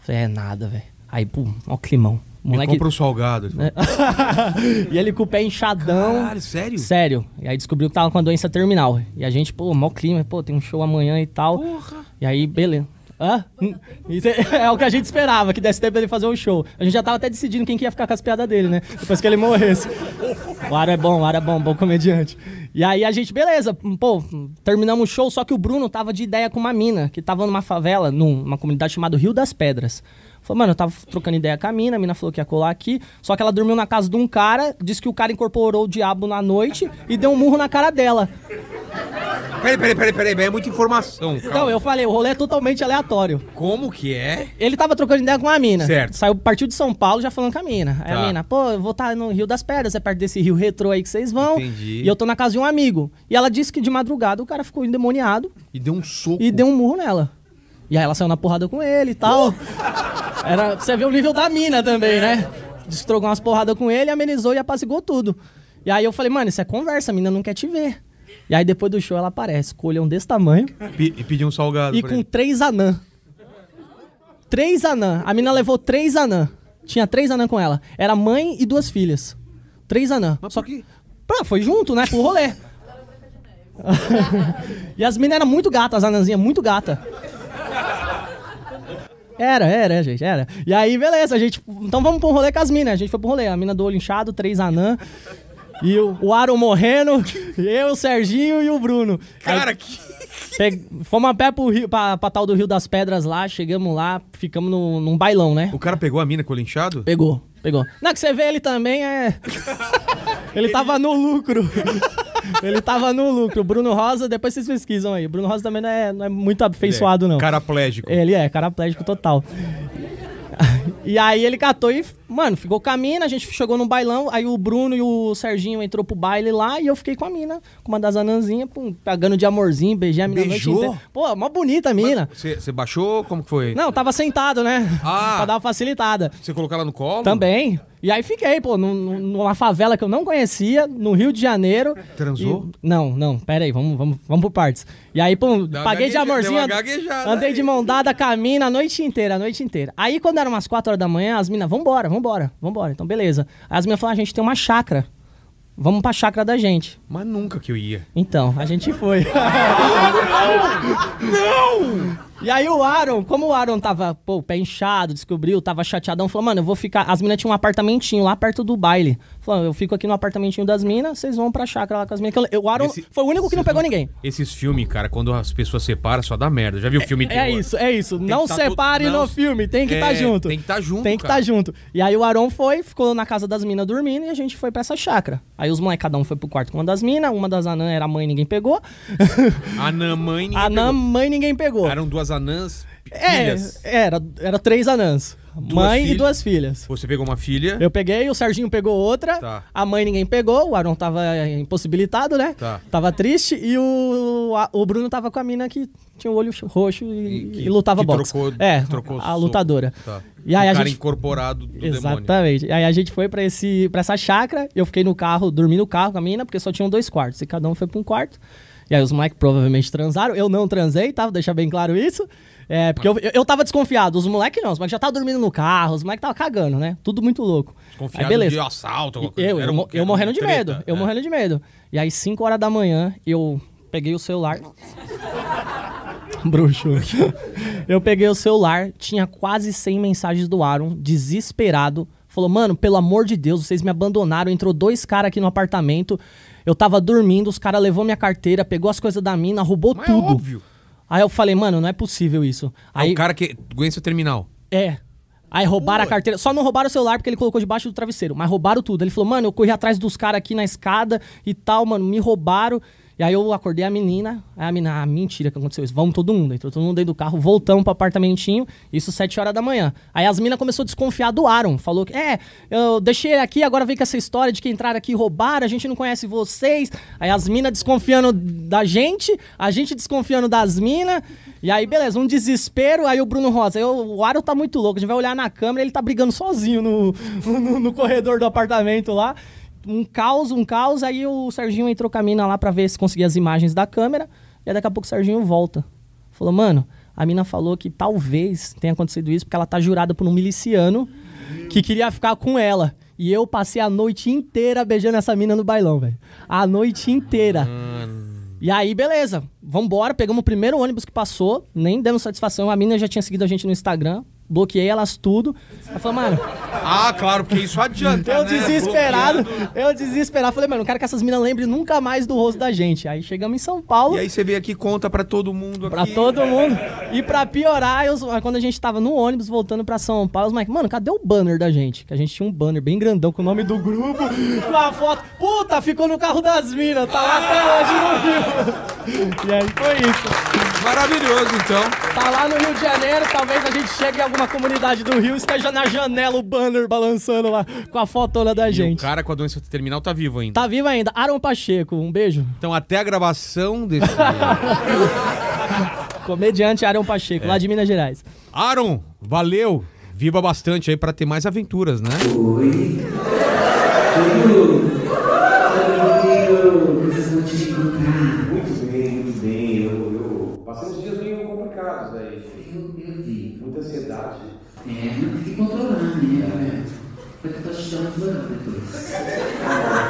Falei, é nada, velho. Aí, pô, mó climão. Me Moleque. compra um salgado. Ele e ele com o pé inchadão. Caralho, sério? Sério. E aí descobriu que tava com a doença terminal. E a gente, pô, mó clima, pô, tem um show amanhã e tal. Porra. E aí, beleza. Hã? É, é o que a gente esperava, que desse tempo dele fazer um show. A gente já tava até decidindo quem que ia ficar com as piadas dele, né? Depois que ele morresse. O Aro é bom, o Aro é bom, bom comediante. E aí a gente, beleza, pô, terminamos o show, só que o Bruno tava de ideia com uma mina, que tava numa favela, numa comunidade chamada Rio das Pedras. Falou, mano, eu tava trocando ideia com a mina, a mina falou que ia colar aqui, só que ela dormiu na casa de um cara, disse que o cara incorporou o diabo na noite e deu um murro na cara dela. Peraí, peraí, peraí, peraí, é muita informação. Então, calma. eu falei, o rolê é totalmente aleatório. Como que é? Ele tava trocando ideia com a mina. Certo. Saiu, partiu de São Paulo já falando com a mina. Aí Tá. a mina, pô, eu vou estar no Rio das Pedras, é perto desse rio retrô aí que vocês vão. Entendi. E eu tô na casa de um amigo. E ela disse que de madrugada o cara ficou endemoniado E deu um soco. e deu um murro nela. E aí ela saiu na porrada com ele e tal. Era, você vê o nível da mina também, né? Destrogou umas porradas com ele, amenizou e apazigou tudo. E aí eu falei, mano, isso é conversa, a mina não quer te ver. E aí depois do show ela aparece, com o olhão desse tamanho Pe- E pediu um salgado e com ele. três anã. Três anã. A mina levou três anã. Tinha três anã com ela. Era mãe e duas filhas. Três anã. Mas Só quê? Pá, foi junto, né? Pro rolê. e as minas eram muito gatas, as anãzinhas, muito gata. Era, era, gente, era. E aí, beleza, a gente. Então vamos pro rolê com as minas. A gente foi pro rolê. A mina do olho inchado, três anã. E o, o Aaron morrendo, eu, o Serginho e o Bruno. Aí- Cara, que... Pe- Fomos a pé pro rio, pra, pra tal do Rio das Pedras lá, chegamos lá, ficamos no, num bailão, né? O cara pegou a mina com o linchado? Pegou, pegou. Não, que você vê ele também é. ele tava no lucro. ele tava no lucro. O Bruno Rosa, depois vocês pesquisam aí. O Bruno Rosa também não é, não é muito afeiçoado, não. Caraplégico. Ele é, caraplégico total. E aí ele catou e, mano, ficou com a mina, a gente chegou no bailão, aí o Bruno e o Serginho entrou pro baile lá e eu fiquei com a mina, com uma das anãzinhas, pum, pagando de amorzinho, beijei a mina Beijou? Pô, mó bonita a mina. Você baixou? Como que foi? Não, tava sentado, né? Ah. pra dar uma facilitada. Você colocou ela no colo? Também. E aí fiquei, pô, num- num- numa favela que eu não conhecia, no Rio de Janeiro. Transou? E- Não, não, pera aí, vamos, vamos, vamos por partes. E aí, pô, uma paguei de amorzinho. Andei aí. de mão dada, caminho a noite inteira, a noite inteira. Aí, quando eram umas 4 horas da manhã, as minas, vambora, vambora, vambora. Então, beleza. Aí as minas falaram, a gente tem uma chácara. Vamos pra chácara da gente. Mas nunca que eu ia. Então, a gente foi. não! E aí o Aaron, como o Aaron tava, pô, pé inchado, descobriu, tava chateadão, falou, mano, eu vou ficar. As minas tinham um apartamentinho lá perto do baile. Falou, eu fico aqui no apartamentinho das minas, vocês vão pra chácara lá com as minas. Eu- O Aaron Esse- foi o único que não pegou ninguém. Esses filmes, cara, quando as pessoas separam, só dá merda. Já viu filme de É terror? isso, é isso. não que tá todo- separe não- no filme, tem que estar É, junto. tem que tá junto, Tem que estar junto. E aí o Aaron foi, ficou na casa das minas dormindo e a gente foi pra essa chácara. Aí os moleques, cada um foi pro quarto com uma das minas, uma das anãs era a mãe, ninguém pegou. Anã mãe, ninguém Anã, pegou. mãe, ninguém pegou. Eram duas anãs É, filhas. era, era três anãs. mãe e filhas. duas filhas. Você pegou uma filha. Eu peguei, o Serginho pegou outra, Tá. a mãe ninguém pegou, o Aaron tava impossibilitado, né? Tá. Tava triste e o, a- o Bruno tava com a mina que tinha o olho roxo e, E que- e lutava que boxe. trocou- é, trocou a lutadora. Tá. E aí o a cara gente incorporado do demônio. Exatamente. E aí a gente foi pra, esse, pra essa chácara, eu fiquei no carro, dormi no carro com a mina, porque só tinham dois quartos, e cada um foi pra um quarto. E aí os moleques provavelmente transaram, eu não transei, tá? Vou deixar bem claro isso. É, porque eu, eu, eu tava desconfiado, os moleques não, os moleques já estavam dormindo no carro, os moleques estavam cagando, né? Tudo muito louco. Desconfiado aí beleza. de assalto, alguma coisa. Eu, eu, um- eu morrendo de treta, medo, eu é. morrendo de medo. E aí 5 horas da manhã, eu peguei o celular... Bruxo. Eu peguei o celular, tinha quase 100 mensagens do Aaron, desesperado. Falou, mano, pelo amor de Deus, vocês me abandonaram. Entrou dois caras aqui no apartamento. Eu tava dormindo, os caras levou minha carteira, pegou as coisas da mina, roubou Mas é tudo. óbvio. Aí eu falei, mano, não é possível isso. Aí Aí, o cara que. Doença terminal. é. Aí roubaram a carteira. Só não roubaram o celular porque ele colocou debaixo do travesseiro. Mas roubaram tudo. Ele falou, mano, eu corri atrás dos caras aqui na escada e tal, mano, me roubaram. E aí eu acordei a menina. Aí a menina, ah, mentira que aconteceu isso. Vamos todo mundo. Entrou todo mundo dentro do carro, voltamos pro apartamentinho. Isso sete horas da manhã. Aí as minas começou a desconfiar do Aaron. Falou que, é, eu deixei aqui, agora vem com essa história de que entraram aqui e roubaram, a gente não conhece vocês. Aí as minas desconfiando da gente, a gente desconfiando das minas. E aí, beleza, um desespero. Aí o Bruno Rosa, eu, o Aaron tá muito louco. A gente vai olhar na câmera, ele tá brigando sozinho no, no, no corredor do apartamento lá um caos, um caos. Aí o Serginho entrou caminho lá para ver se conseguia as imagens da câmera. E aí daqui a pouco o Serginho volta. Falou, mano, a mina falou que talvez tenha acontecido isso porque ela tá jurada por um miliciano Meu. que queria ficar com ela. E eu passei a noite inteira beijando essa mina no bailão, velho. A noite inteira. Mano. E aí, beleza. Vambora, pegamos o primeiro ônibus que passou. Nem demos satisfação. A mina já tinha seguido a gente no Instagram bloqueei elas tudo. Ela falou, mano. Ah, claro, porque isso adianta. eu né? desesperado, Bloqueando. eu desesperado. Falei, mano, não quero que essas minas lembrem nunca mais do rosto da gente. Aí chegamos em São Paulo. E aí você veio aqui conta para todo mundo Pra todo mundo. E pra piorar, eu, quando a gente tava no ônibus voltando pra São Paulo, os Mike, mano, cadê o banner da gente? Que a gente tinha um banner bem grandão com o nome do grupo, com a foto. Puta, ficou no carro das minas, tá lá até hoje no Rio. e aí foi isso. Maravilhoso, então. Tá lá no Rio de Janeiro, talvez a gente chegue em alguma comunidade do Rio e esteja na janela o banner balançando lá com a fotona da gente. O cara com a doença terminal tá vivo ainda. Tá vivo ainda. Aaron Pacheco, um beijo. Então até a gravação desse... Comediante Aaron Pacheco, é. lá de Minas Gerais. Aaron, valeu. Viva bastante aí para ter mais aventuras, né? Oi. Porque eu estou te dando depois.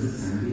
Amen.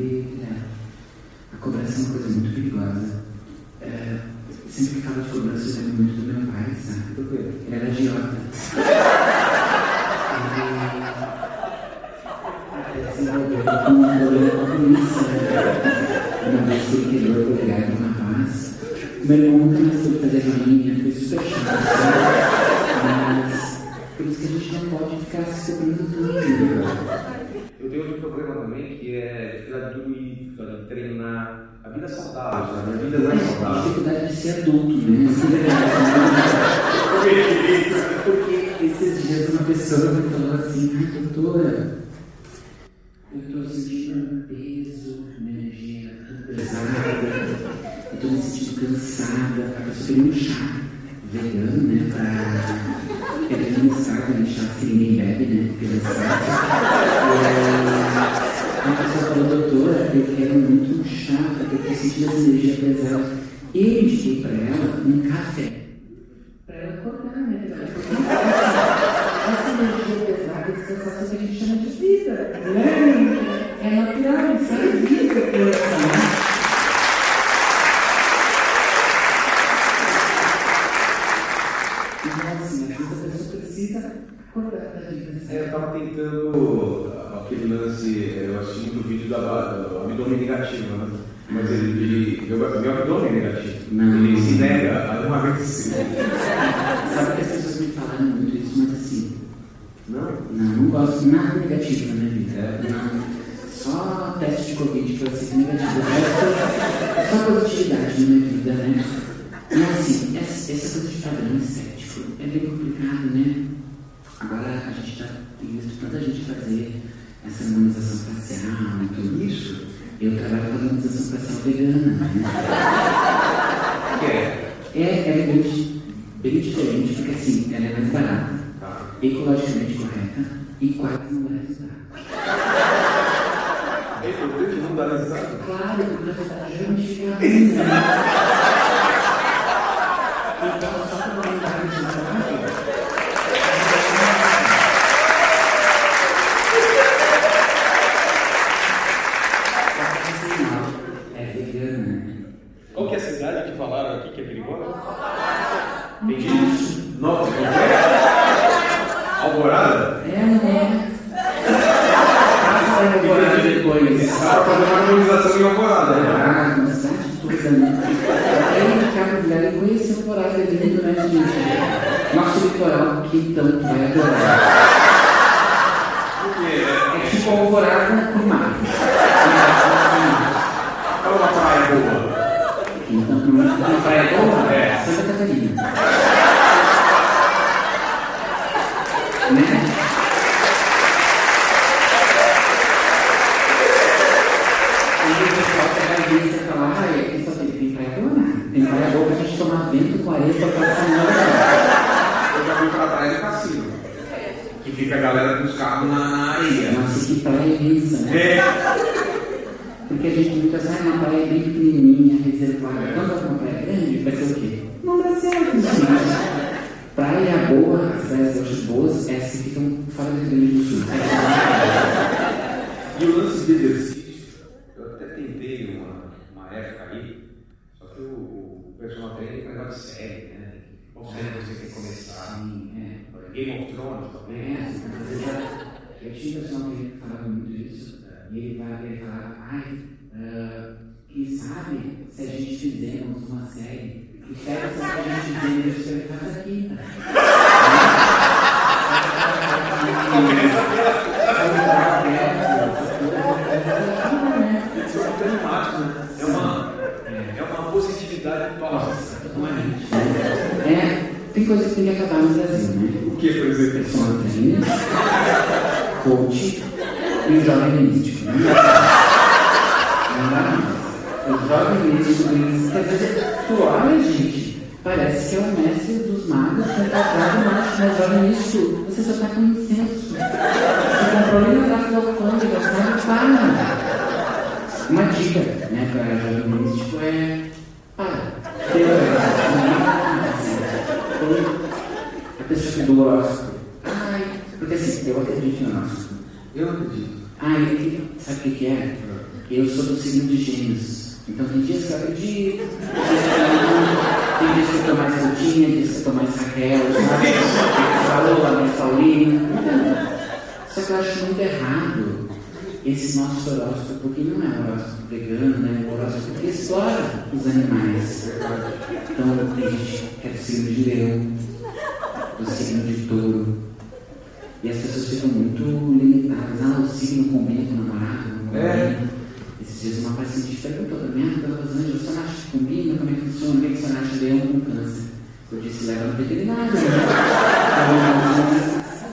Eu disse, leva no veterinário. né?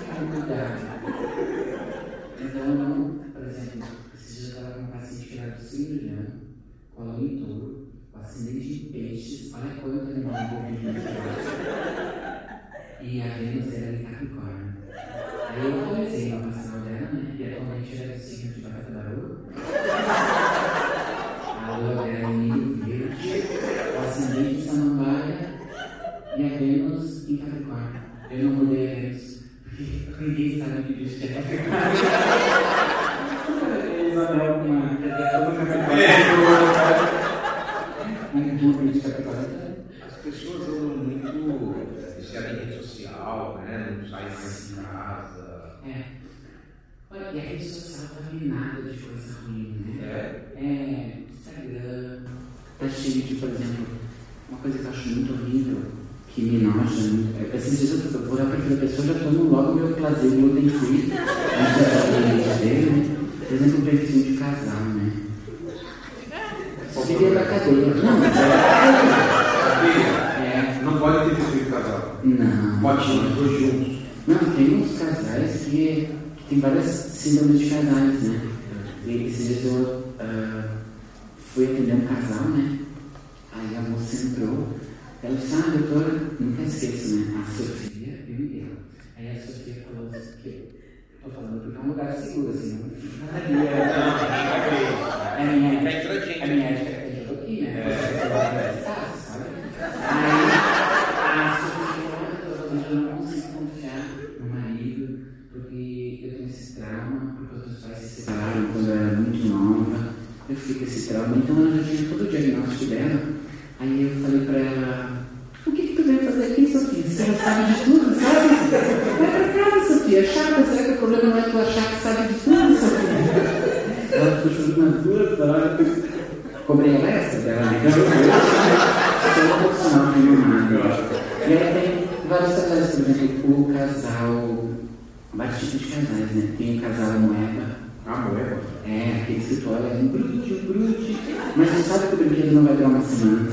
Então, cuidado. Então, por exemplo, dias eu estava com uma paciente que era do de a lua em touro, em peixes, olha quanto animal. E a Vênus era em Capricórnio. Aí eu comecei a passar dela, né? E atualmente ela é do signo de Batata Barulho. A lua dela é em Milho Verde, o ascendente em Samambaia e a Vênus em Capricórnio. Eu não mudei a Vênus, porque ninguém sabe que é Capricórnio. Isabel com uma. Um. As pessoas andam muito eh, viciadas em rede social, né? Não saem mais de casa. É. Olha, e a rede social tá minada de coisa ruim, né? É. É, Instagram, tá cheio de, por exemplo, uma coisa que eu acho muito horrível, que me noja muito. É, esses dias eu vou olhar para aquela pessoa já tomo logo meu prazer gluten free, antes da dele, né? Por exemplo, um perfil de casal, né? Seria da cadeia. Não, é. Não pode ter perfil de casal. Não. Fotinho, os dois juntos. Não, tem uns casais que, que tem várias síndromes de casais, né? E esses dias eu ah, fui atender um casal, né? Aí a moça entrou, ela disse, ah, doutora, nunca esqueço, né? A Sofia e o Miguel. Aí a Sofia falou assim, que tô falando porque é um lugar seguro, assim, não ficaria. É a minha ética, é a minha ética que eu tô aqui, né? Sabe? Aí a Sofia falou, "Ah, eu não consigo confiar no marido, porque eu tenho esse trauma, porque os meus pais se separaram quando eu era muito nova. Eu fiquei com esse trauma, então ela já tinha todo o diagnóstico dela. Aí eu falei pra ela, o que, que tu veio fazer aqui, Sofia? Você já sabe de tudo, sabe? Vai pra casa, Sofia. É chata, será que o problema não é tu achar que sabe de tudo, Sofia? Ela ficou chorando nas duas horas. Cobrei ela essa dela, né? Eu sou uma profissional de filmado. E aí tem vários casais, por exemplo, o casal. Vários tipos de casais, né? Tem o casal moeba. A moeda. É, aquele que olha, um brute, um brute. Mas você sabe que o brinquedo não vai durar uma semana?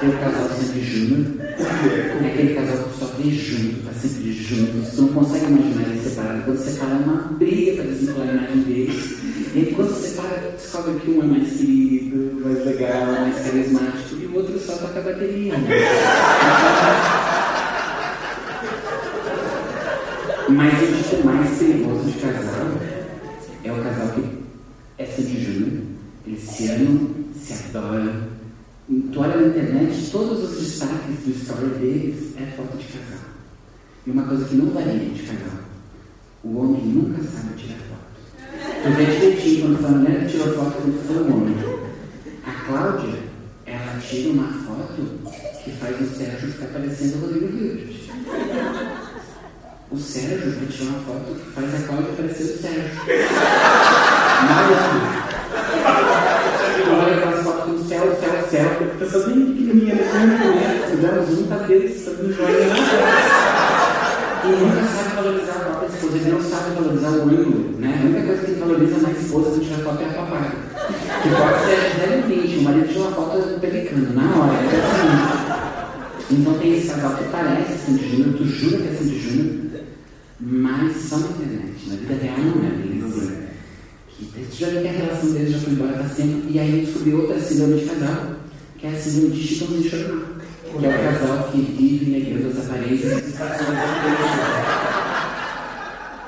Tem o casal Sandy Júnior, é aquele casal que só vê junto, tá sempre junto. Tu não consegue imaginar eles separados. Quando separa, é uma briga para desencolar a imagem deles. E aí, quando separa, descobre que um é mais querido, mais legal, mais carismático, e o outro só toca a bateria. né? Mas o tipo mais perigoso de casal é o casal que é Sandy Júnior. Eles se amam, se adoram. Tu olha na internet, todos os destaques do story deles é foto de casal. E uma coisa que não varia de casal: o homem nunca sabe tirar foto. Tu vê direitinho quando a mulher tirou foto quando foi o homem. A Cláudia, ela tira uma foto que faz o Sérgio ficar parecendo o Rodrigo Hilbert. O Sérgio vai tirar uma foto faz a Cláudia parecer o Sérgio. Malandro. Olha aquelas fotos do céu, céu, céu. A pessoa bem pequenininha, né? Fizemos um cabelo, estamos joia na E nunca sabe valorizar a própria esposa. Ele não sabe valorizar o ângulo, né? A única coisa que ele valoriza na esposa quando tirar foto é a papada. Que pode ser 0,20. O marido tira uma foto pelicando na hora. É assim. Então tem esse casal que parece Sandy Júnior, tu jura que é Sandy Júnior, mas só na internet. Na vida real não é assim. Que já que a relação deles já foi embora para sempre, e aí eu descobri outra síndrome de casal, que é a síndrome de Chitãozinho Chororó, que é o casal que vive negando as aparências e.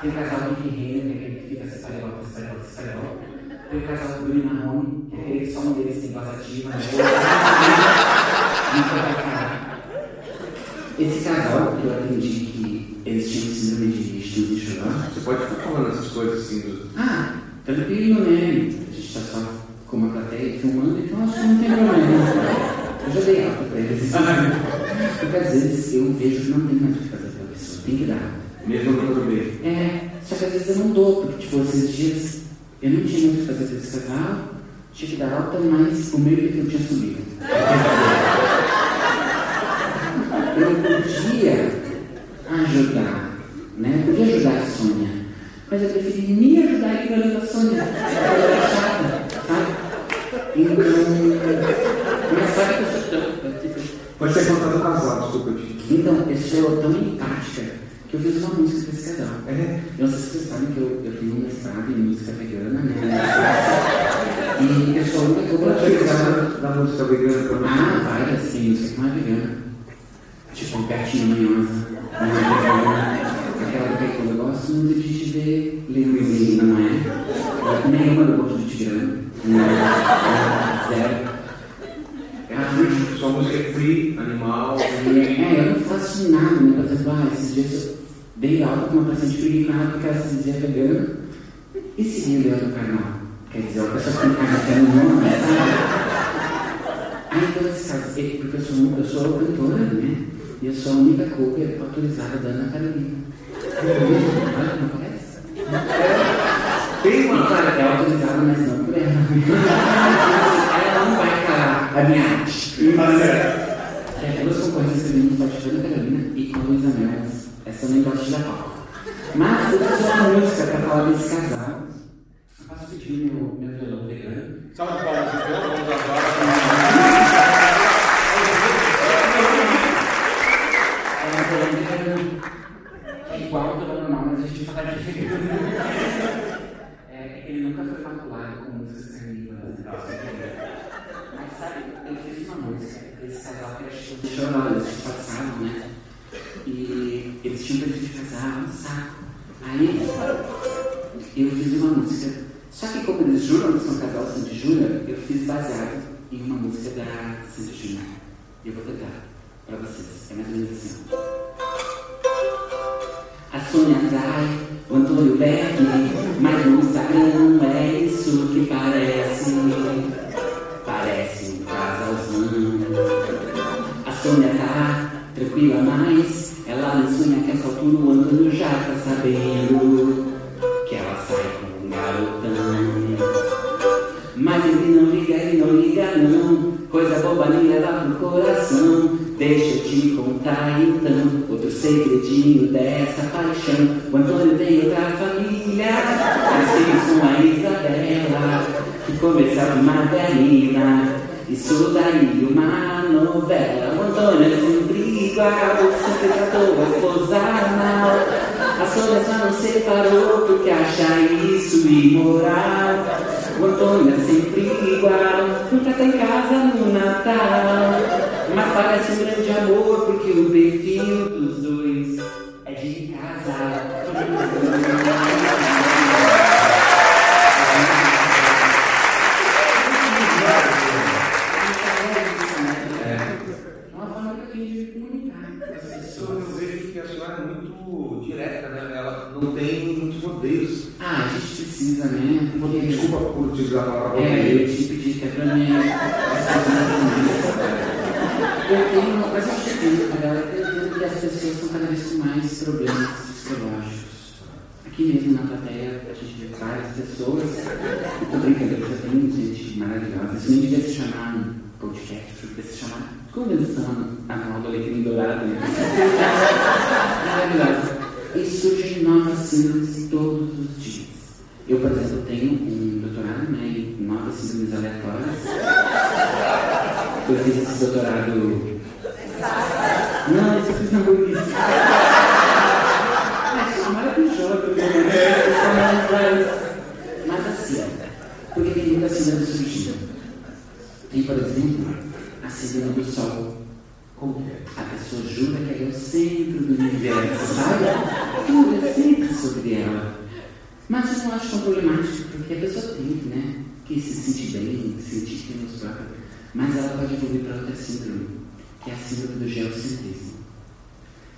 Tem casal Rick Renner, que é que fica separado, separado, separado. Tem casal do Bruno Marrone, que é aquele que só um deles tem voz ativa, né? Esse casal, que eu aprendi que eles tinham síndrome de Chitãozinho Chororó, Você pode ficar falando essas coisas assim do. ah, tranquilo, né? A gente está só com uma plateia filmando, então acho que não tem problema. Eu já dei alta para eles. Porque às vezes eu vejo que não tem mais o que fazer pela pessoa, tem que dar. Mesmo no outro bem. É, só que às vezes eu não dou, porque tipo, esses dias eu não tinha muito o que fazer para esse casal, tinha que dar alta, mas o meio que eu tinha subido. Eu não podia ajudar, né? Podia ajudar a Sônia, mas eu preferi me ajudar olhando a Sônia. Ela chata, sabe? Então, mas sabe que eu sou tão. Pode ser contado casal, desculpa. Então, eu sou tão empática que eu fiz uma música para esse casal. É. Eu não sei se vocês sabem que eu, eu tenho um mestrado em música vegana, né? E eu sou a única é da música vegana pra Ah, várias, sim, música é vegana. Tipo, não é vegana. Aquela do que eu gosto muito de te ver limuzinho, não é? Nenhuma do Boto de Tigrano. Não é. Zero. Ah, Sua música é free, animal. é, eu não faço nada, né? Por exemplo, ah, esses dias eu dei aula com uma paciente pregnada porque ela se dizia vegana e seguia o Leandro Carnal. Quer dizer, uma pessoa que tem café no nome, sabe? Aí, então, eh, porque eu sou, eu sou cantora, né? E eu sou a única cover autorizada da Ana Carolina. Olha, não parece? Tem uma. Claro, é autorizada, mas não por ela. Ela não vai calar a minha arte. Tá certo. É, duas concorrências que eu não gosto de Ana Carolina e com a Luísa Mel. Essa gosto de dar palco. Mas eu fazer uma música para falar desse casal. Eu posso pedir meu, meu violão vegano? Salve de palmas. Vamos agora. É um violão vegano. É igual ao violão normal, mas a gente fala de vegano. É, ele nunca foi maculado com músicas carnívoras e tal. Mas sabe, eu música desse casal que era eles disfarçavam, né? E eles tinham perfil de casar, um saco. Aí eu fiz uma música. Só que como eles juram que são casal Sandy Júnior, eu fiz baseado em uma música da Sandy Júnior. E eu vou cantar pra vocês. É mais ou menos assim. A Sônia trai o Antônio Berg, mas no Instagram é isso que. Parece tranquila, mas ela sonha que essa altura o Antônio já tá sabendo que ela sai com um garotão. Mas ele não liga, ele não liga não Coisa boba nem leva pro coração Deixa eu te contar então Outro segredinho dessa paixão O Antônio tem outra família Mas tem com a Isabela Que conversava com Margarina Isso daí uma novela. O Antônio é igual, sempre tratou a esposa mal. A Sônia só não separou porque acha isso imoral. O Antônio é sempre igual, nunca tem casa no Natal. Mas parece um grande amor porque o perfil dos dois é de casal. Direta, né? Ela não tem muitos rodeios. Ah, a gente precisa, né? Porque... Desculpa por utilizar a palavra É, eu te pedi que é pra mim. Eu tenho, eu acho que tem, cara. Eu entendo que as pessoas estão cada vez com mais problemas psicológicos. Aqui mesmo na plateia, a gente vê várias pessoas. Eu tô brincando, eu já tenho gente maravilhosa. Isso nem devia se chamar um podcast, devia se chamar Convenção Anual do Alecrim Dourado. Né? E surgem novas síndromes todos os dias. Eu, por exemplo, tenho um doutorado né, em novas síndromes aleatórias. Eu fiz esse doutorado. Não, isso eu fiz na. Mas é maravilhoso. Mas assim, porque tem muita síndrome surgindo. Tem, por exemplo, a síndrome do Sol. Como a pessoa jura que é o centro do universo, sabe? Tudo é sempre sobre ela. Mas eu não acho tão problemático, porque a pessoa tem, né? Que se sentir bem, sentir que tem nos próprios. Mas ela pode evoluir para outra síndrome, que é a síndrome do geocentrismo.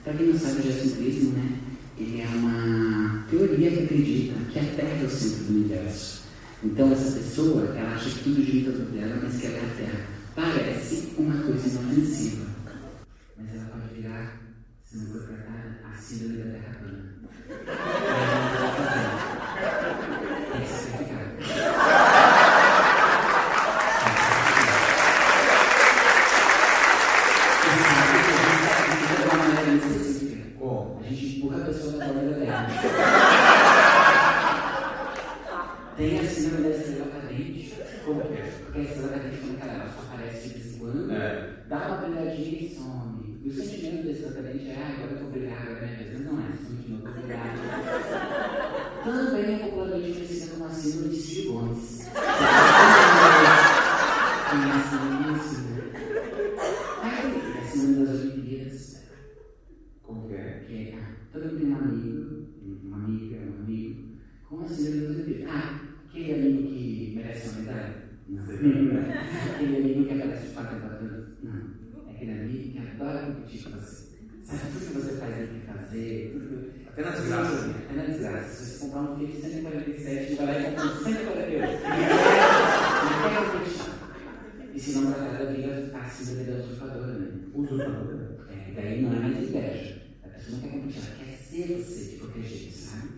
Para quem não sabe, o geocentrismo, né? Ele é uma teoria que acredita que a Terra é o centro do universo. Então, essa pessoa, ela acha que tudo gira em torno dela, mas que ela é a Terra. Parece uma coisa inofensiva. Mas ela pode virar, se não for tratada, a síndrome da Terra plana. Tem que se sacrificar. De uma maneira muito específica. Como? A gente empurra a pessoa para fora da Terra. Tem a síndrome da estrela cadente. Como que é? Porque a estrela cadente, como cara, ela só aparece de vez em quando, É. dá uma brilhadinha e some. E o sentimento da estrela cadente é, ah, agora eu vou brilhar, agora é minha vez. Mas não é, simplesmente não vou brilhar. Também é popularmente conhecida como a síndrome de Sirigones. Tem a síndrome assim. Ai, tem a síndrome das Olimpíadas. Como que é? É, ah, todo mundo tem um amigo, uma amiga, um amigo, com a síndrome Olimpíadas. Ah, aquele amigo que merece uma medalha? Não. aquele amigo que aparece de quatro? Não. É aquele amigo que adora competir com você. Sabe tudo que você faz ele quer fazer, tudo. Até na desgraça. Sim, Até na desgraça. Se você comprar um filho de 147, ele vai lá e compra um 148. Ele quer competir. E se não tratar da vida, a síndrome da usurpadora, né? Usurpadora. É, daí não é mais inveja. A pessoa quer ela quer ser você de qualquer jeito, sabe?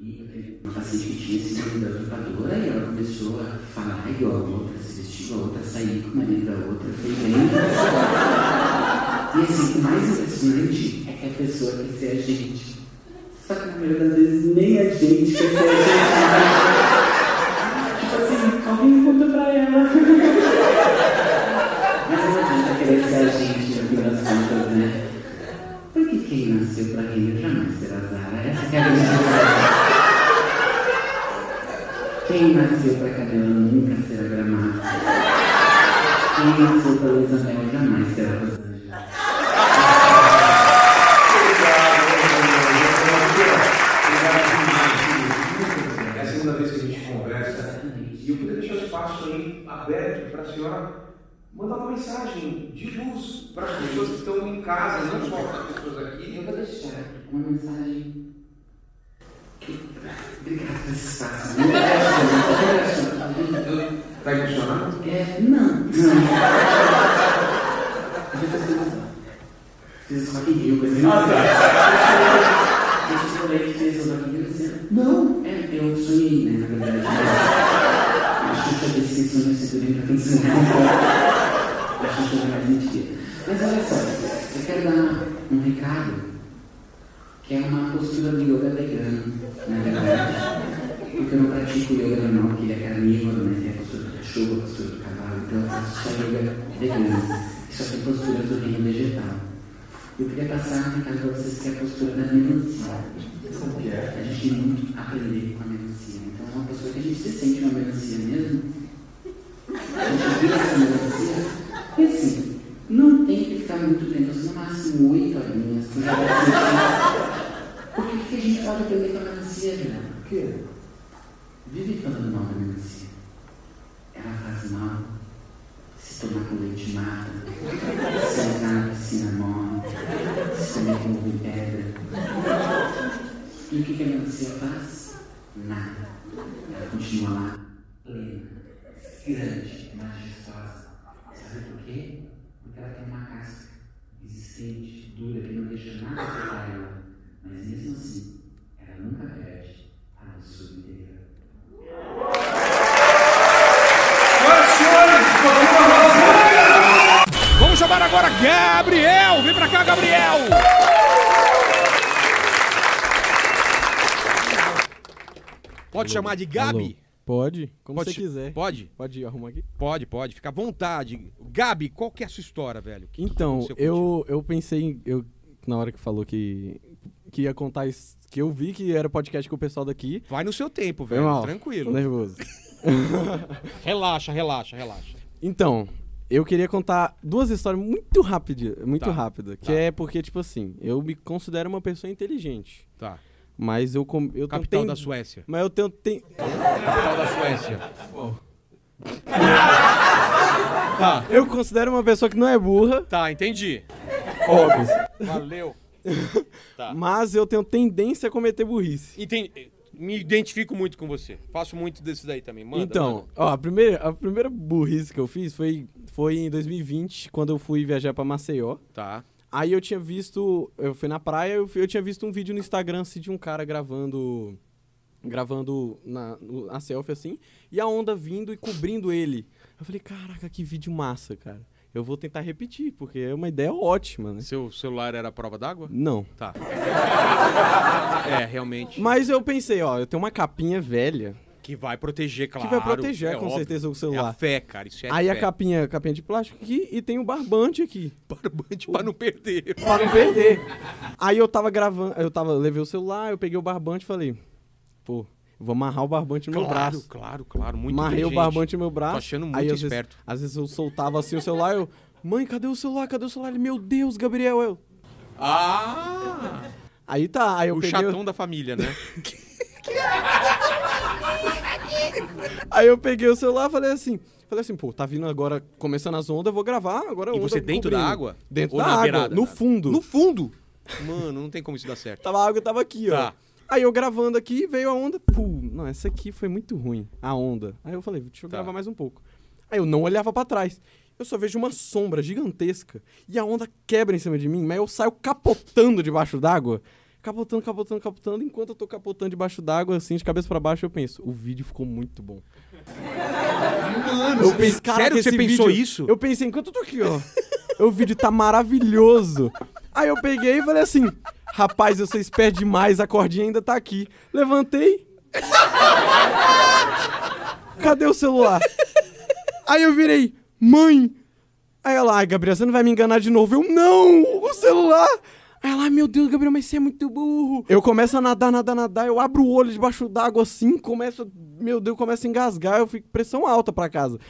E eu tenho uma paciente que tinha síndrome da usurpadora e ela começou a falar igual a outra, se vestir igual a outra, sair com o marido da outra, foi bem. E assim, o mais impressionante é que a pessoa quer ser a gente. Só que na maioria das vezes nem a gente quer ser a gente. tipo assim, alguém conta pra ela. Mas não adianta querer ser a gente, no fim das contas, né? Porque quem nasceu pra rir jamais será Zara. Essa que é a grande. Quem nasceu pra cabelo nunca será gramado. Quem nasceu pra Luísa Mel jamais será Rosângela. É a segunda vez que a gente conversa. E eu queria deixar o espaço aí aberto para a senhora mandar uma mensagem de luz para as pessoas que estão em casa, não só para as pessoas aqui. Eu vou deixar uma mensagem. Obrigado por esse espaço. Está emocionado? É, não. Não. Eu já fiz uma. Fiz Rock in Rio, coisa Ah, Esses colegas que fez o Rock in Rio disseram, não, é, eu sonhei, né, na verdade. A Xuxa disse que sonhou sempre bem pra quem se A Xuxa não é mais mentira. Mas olha só, eu quero dar um recado que é uma postura do yoga vegano, na verdade. Porque eu não pratico yoga normal, que ele é carnívoro, né? Tem a postura do cachorro, a postura do cavalo. Então eu faço só yoga vegano. Só tem posturas do reino vegetal. Eu queria passar um recado para vocês que é a postura da melancia. Que? A gente tem muito a aprender com a melancia. Então é uma postura que a gente se sente uma melancia mesmo. A gente vira essa melancia. E assim, não tem que ficar muito tempo, assim, no máximo oito horinhas. Tu já vai sentir. Por que, que a gente pode aprender com a melancia, Renan? Por quê? Vive falando mal da melancia. Ela faz mal. Se tomar com leite mata. Se entrar na piscina morre. Se comer com ovo pedra. E o que, que a melancia faz? Nada. Ela continua lá, plena, grande, majestosa. Sabe por quê? Porque ela tem uma casca resistente, dura, que não deixa nada afetar ela. Mas mesmo assim, ela nunca perde a doçura interior. Vamos chamar agora Gabriel! Vem pra cá, Gabriel! Pode chamar de Gabi? Alô. Pode, como Pode você quiser. Pode? Pode arrumar aqui. Pode, pode, fica à vontade. Gabi, qual que é a sua história, velho? Que que Então, contigo? eu, eu pensei, em- eu, na hora que falou que, que ia contar isso, que eu vi que era podcast com o pessoal daqui. Vai no seu tempo, velho. mal. Tranquilo. Tô nervoso. Relaxa, relaxa, relaxa. Então, eu queria contar duas histórias muito rápidas, muito Tá, rápida, que tá. é porque tipo assim, eu me considero uma pessoa inteligente, Tá. mas eu com- eu Capital da Suécia. mas eu tenho, tenho Capital da Suécia. Tá. eu considero uma pessoa que não é burra, Tá, entendi. óbvio, Valeu. Tá. mas eu tenho tendência a cometer burrice. Entendi. Me identifico muito com você. Faço muito desse daí também. Manda, então, manda. ó, a primeira, a primeira burrice que eu fiz foi, foi em 2020, quando eu fui viajar pra Maceió. Tá. Aí eu tinha visto, eu fui na praia, eu, fui- eu tinha visto um vídeo no Instagram assim, de um cara gravando gravando na, a selfie assim, e a onda vindo e cobrindo ele. Eu falei, caraca, que vídeo massa, cara. Eu vou tentar repetir, porque é uma ideia ótima, né? Seu celular era a prova d'água? Não. Tá. É, realmente. Mas eu pensei, ó, eu tenho uma capinha velha, Que vai proteger, claro. que vai proteger é com óbvio. certeza o É a celular. fé, cara. Isso é Aí a fé. capinha, a capinha de plástico aqui e tem o barbante aqui. Barbante pra não perder. Pra não perder. Aí eu tava gravando, eu tava, levei o celular, eu peguei o barbante e falei, pô, vou amarrar o barbante no meu Claro, braço. claro, claro. Muito Amarrei o barbante no meu braço. Tô achando muito aí, às esperto. Vezes, às vezes eu soltava assim o celular, eu, mãe, cadê o celular? Cadê o celular? Ele, meu Deus, Gabriel, eu. Ah! Aí tá, aí eu o peguei. chatão da família, né? Aí eu peguei o celular e falei assim. Falei assim, pô, tá vindo agora, começando as ondas, eu vou gravar, agora E você dentro da cobrindo. água? Dentro Ou da água, beirada? no fundo. No fundo? Mano, não tem como isso dar certo. Tava a água, tava aqui, Tá. ó. Aí eu gravando aqui, veio a onda. Pô, não, essa aqui foi muito ruim, a onda. Aí eu falei, deixa eu Tá. gravar mais um pouco. Aí eu não olhava pra trás. Eu só vejo uma sombra gigantesca e a onda quebra em cima de mim, mas eu saio capotando debaixo d'água. Capotando, capotando, capotando. Enquanto eu tô capotando debaixo d'água, assim, de cabeça pra baixo, eu penso, o vídeo ficou muito bom. Mano, Eu pensei, caraca, sério que você pensou vídeo- isso? Eu pensei, enquanto eu tô aqui, ó. o vídeo tá maravilhoso. Aí eu peguei e falei assim: rapaz, eu sou esperto demais, a cordinha ainda tá aqui. Levantei. Cadê o celular? Aí eu virei, mãe. Aí ela, ai, Gabriel, você não vai me enganar de novo. Eu, não, o celular. Aí ela, ai, meu Deus, Gabriel, mas você é muito burro. Eu começo a nadar, nadar, nadar. Eu abro o olho debaixo d'água assim, começo, meu Deus, começa a engasgar. Eu fico pressão alta pra casa.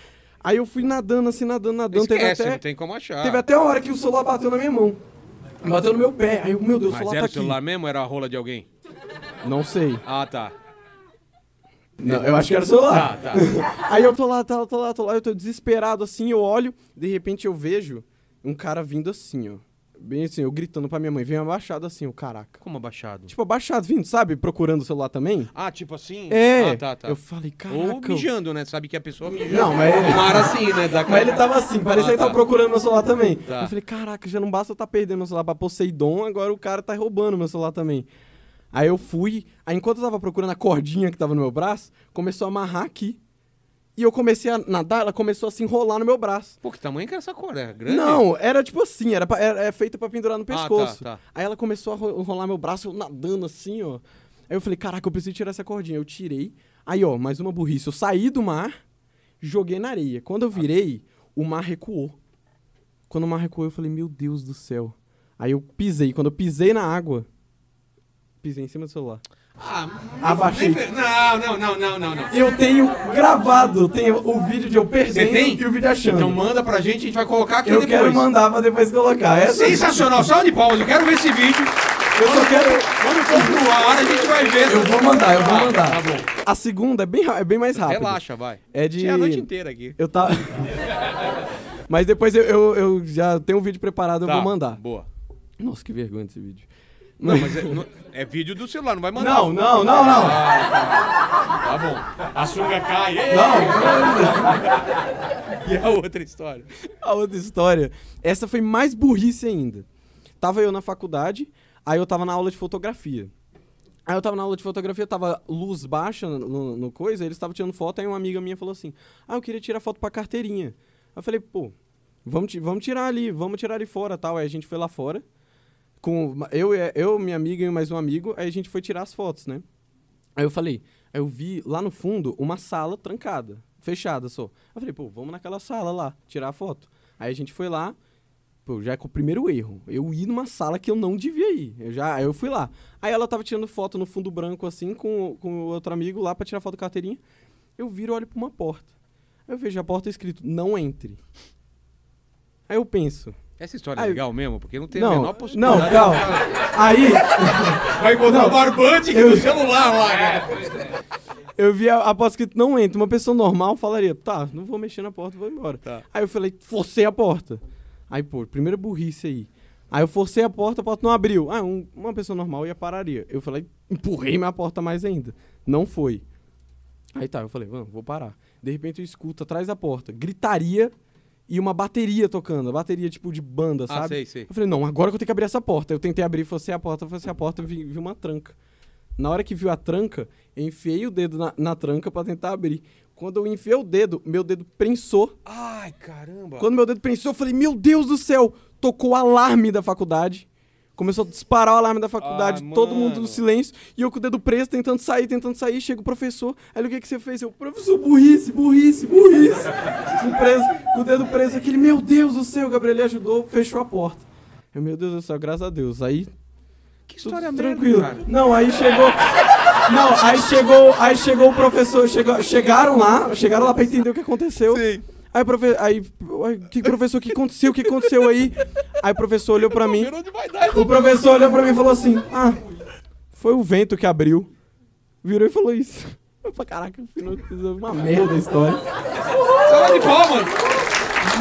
Aí eu fui nadando assim, nadando, nadando. Esquece, teve até, não tem como achar. teve até a hora que o celular bateu na minha mão. Bateu no meu pé. Aí eu, meu Deus, o Mas celular era tá o aqui. celular mesmo ou era a rola de alguém? Não sei. Ah, tá. Não, eu acho que era o celular. Tá, tá. Aí eu tô lá, tô lá, tô lá, tô lá, eu tô desesperado assim, eu olho, de repente eu vejo um cara vindo assim, ó. Bem assim, eu gritando pra minha mãe, vem abaixado assim, o caraca. Como abaixado? Tipo, abaixado, vindo, sabe? Procurando o celular também. Ah, tipo assim? É. Ah, tá, tá. Eu falei, caraca. Ou mijando, né? Sabe que a pessoa mija. Não, mas- hora assim, né? Da... Mas ele tava assim, parecia Ah, que ele tava tá. procurando meu celular também. Tá. Eu falei, caraca, já não basta eu tá perdendo meu celular pra Poseidon, agora o cara tá roubando meu celular também. Aí eu fui, aí enquanto eu tava procurando a cordinha que tava no meu braço, começou a amarrar aqui. E eu comecei a nadar, ela começou a se enrolar no meu braço. Pô, que tamanho que era essa cor? É grande? Não, era tipo assim, era, pra- era, é feita pra pendurar no tá, pescoço. tá. Aí ela começou a ro- enrolar meu braço, eu nadando assim, ó. Aí eu falei, caraca, eu preciso tirar essa cordinha. Eu tirei. Aí, ó, mais uma burrice. Eu saí do mar, joguei na areia. Quando eu virei, o mar recuou. Quando o mar recuou, eu falei, meu Deus do céu. Aí eu pisei. Quando eu pisei na água, pisei em cima do celular. Ah, Abaixei. Não, não, não, não, não, não. Eu tenho gravado, eu tenho o vídeo de eu perdendo e o vídeo achando. Então manda pra gente, a gente vai colocar aqui eu depois. quero mandar pra depois colocar. Essa... Sensacional, salve de palmas, eu quero ver esse vídeo. Eu só quero... Quando for pro ar, a gente vai ver. Eu vou mandar, eu vou mandar. Tá bom. A segunda é bem, é bem mais rápido. Relaxa, vai. É de... Tinha a noite inteira aqui. Eu tava... Mas depois eu, eu, eu já tenho um vídeo preparado, eu Tá, vou mandar. Boa. Nossa, que vergonha desse vídeo. Não, mas é, não- é vídeo do celular, não vai mandar. Não, não, não, não. Tá bom. A sunga cai. ei! E a outra história? A outra história. Essa foi mais burrice ainda. Tava eu na faculdade, aí eu tava na aula de fotografia. Aí eu tava na aula de fotografia, tava luz baixa no, no coisa, eles estavam tirando foto, aí uma amiga minha falou assim: Ah, eu queria tirar foto pra carteirinha. Eu falei, pô, vamos, ti- vamos tirar ali, vamos tirar ali fora tal. Aí a gente foi lá fora, com eu, eu, minha amiga e mais um amigo, aí a gente foi tirar as fotos, né? Aí eu falei, aí eu vi lá no fundo uma sala trancada, fechada só. Eu falei, pô, vamos naquela sala lá, tirar a foto. Aí a gente foi lá, pô, já é com o primeiro erro. Eu ir numa sala que eu não devia ir. Eu já, aí eu fui lá. Aí ela tava tirando foto no fundo branco assim, com, com o outro amigo lá pra tirar foto da carteirinha. Eu viro olho pra uma porta. Aí eu vejo a porta escrito, não entre. Aí eu penso, Essa história é Aí- legal mesmo, porque não tem a não, menor não, possibilidade. calma. Aí, Vai encontrar Não. o barbante Eu- do celular lá, né? Eu vi a, a porta escrito não entra. Uma pessoa normal falaria, tá, não vou mexer na porta, vou embora. Tá. Aí eu falei, forcei a porta. Aí, pô, primeira burrice aí. Aí eu forcei a porta, a porta não abriu. Ah, um- uma pessoa normal ia pararia. Eu falei, empurrei minha porta mais ainda. Não foi. Aí tá, eu falei, vamos, vou parar. De repente eu escuto atrás da porta, gritaria e uma bateria tocando. A bateria tipo de banda, Ah, sabe? sei, sei. Eu falei, não, agora que eu tenho que abrir essa porta. Eu tentei abrir, forcei a porta, forcei a porta, vi, vi uma tranca. Na hora que viu a tranca, eu enfiei o dedo na, na tranca pra tentar abrir. Quando eu enfiei o dedo, meu dedo prensou. Ai, caramba. Quando meu dedo prensou, eu falei, meu Deus do céu! Tocou o alarme da faculdade. Começou a disparar o alarme da faculdade, Ah, todo mundo no silêncio, e eu com o dedo preso, tentando sair, tentando sair, chega o professor, aí o que, que você fez? Eu, professor, burrice, burrice, burrice. com, o preso, com o dedo preso, aquele, meu Deus do céu, o Gabriel ajudou, fechou a porta. Eu, meu Deus do céu, graças a Deus. Aí Que história tranquilo. merda, cara. Não, aí chegou. Não, aí chegou, aí chegou o professor, chegou, chegaram lá, chegaram lá pra entender o que aconteceu. Sim. Aí, profe, aí, aí, que professor, o que aconteceu? O que aconteceu aí? Aí o professor olhou pra mim. O professor olhou pra mim e falou assim: Ah, foi o vento que abriu. Virou e falou isso. Eu falei, caraca, afinal, fiz uma merda a história. Salve de palmas.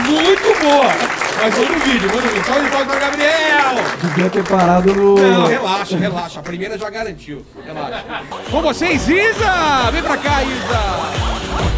Muito boa. Mas manda um vídeo, manda um vídeo. Salve de palmas para Gabriel. Devia ter parado no. Não, relaxa, relaxa. A primeira já garantiu. Relaxa. Com vocês, Isa! Vem pra cá, Isa!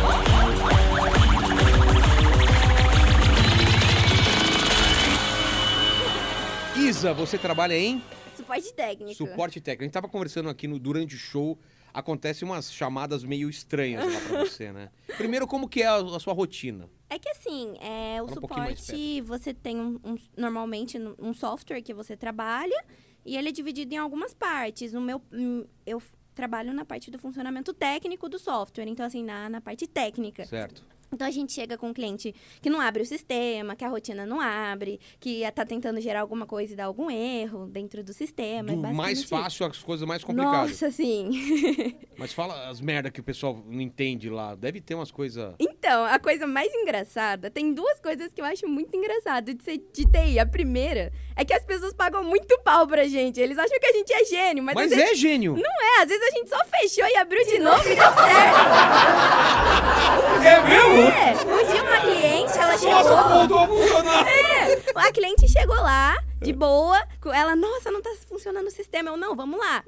Isa, você trabalha em Suporte técnico. suporte técnico. A gente tava conversando aqui no, durante o show. Acontecem umas chamadas meio estranhas lá pra você, né? Primeiro, como que é a, a sua rotina? É que assim, é, o Fala um suporte, você tem um, um- normalmente um software que você trabalha e ele é dividido em algumas partes. No meu, hum, eu trabalho na parte do funcionamento técnico do software, então assim, na, na parte técnica. Certo. Então a gente chega com um cliente que não abre o sistema, que a rotina não abre, que tá tentando gerar alguma coisa e dá algum erro dentro do sistema. é Do mais basicamente isso. fácil às coisas mais complicadas. Nossa, sim. Mas fala as merda que o pessoal não entende lá. Deve ter umas coisas. Então, a coisa mais engraçada, tem duas coisas que eu acho muito engraçado de ser de TI. A primeira é que as pessoas pagam muito pau pra gente. Eles acham que a gente é gênio, mas, Mas vezes é gênio! não é. Às vezes a gente só fechou e abriu de novo e deu certo. É mesmo? É, um dia uma cliente, ela chegou... Nossa, voltou a funcionar! É, a cliente chegou lá, de boa, com ela, nossa, não tá funcionando o sistema. Eu, não, vamos lá.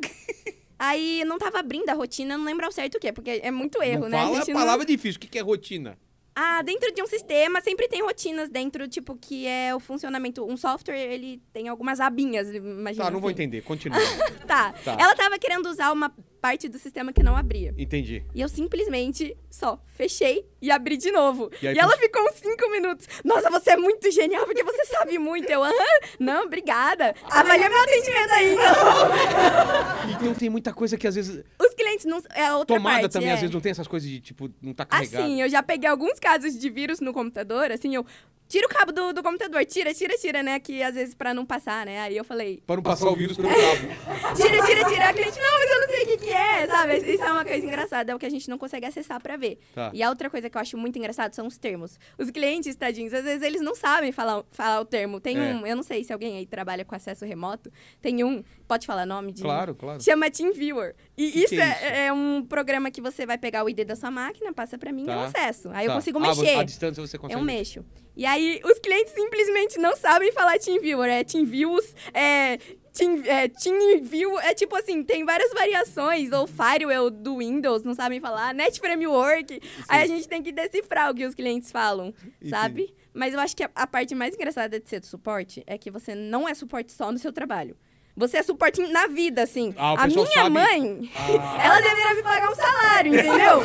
Aí não tava abrindo a rotina, não lembro ao certo o quê, porque é muito erro, Não né? fala a gente palavra difícil. O que que é rotina? Ah, dentro de um sistema sempre tem rotinas dentro, tipo, que é o funcionamento. Um software, ele tem algumas abinhas, imagina. Tá, não vou assim. entender. Continua. Tá. Tá. Ela tava querendo usar uma parte do sistema que não abria. Entendi. E eu simplesmente só fechei e abri de novo. E E, ela ficou uns cinco minutos. Nossa, você é muito genial, porque você sabe muito. Eu, aham, não, obrigada. Avalia meu atendimento aí, então. Então tem muita coisa que às vezes. Os clientes não. É outra Tomada parte, também, é. às vezes, não tem essas coisas de, tipo, não tá carregado. Assim, eu já peguei alguns casos de vírus no computador, assim, eu. Tira o cabo do, do computador, tira, tira, tira, né? Que às vezes pra não passar, né? Aí eu falei. Pra não passar o vírus pelo cabo. Tira, tira, tira. A cliente, não, mas eu não sei o que, que é, sabe? Isso é uma coisa engraçada, é o que a gente não consegue acessar pra ver. Tá. E a outra coisa que eu acho muito engraçado são os termos. Os clientes, tadinhos, às vezes eles não sabem falar, falar o termo. Tem É. um, eu não sei se alguém aí trabalha com acesso remoto, tem um, pode falar nome de. Claro, claro. Chama TeamViewer. E Que isso, que é é, é um programa que você vai pegar o ID da sua máquina, passa pra mim e eu Tá. acesso. Aí eu Tá. consigo Ah, mexer. à distância você consegue Eu mexo. E aí os clientes simplesmente não sabem falar TeamViewer. É TeamViews, é. Team, é, TeamView é tipo assim, tem várias variações, ou Firewall do Windows, não sabem falar, Net Framework. Aí a gente tem que decifrar o que os clientes falam, sabe? Mas eu acho que a, a parte mais engraçada de ser do suporte é que você não é suporte só no seu trabalho. Você é suporte na vida, assim. Ah, a minha sabe. mãe, Ah. ela deveria me pagar um salário, entendeu?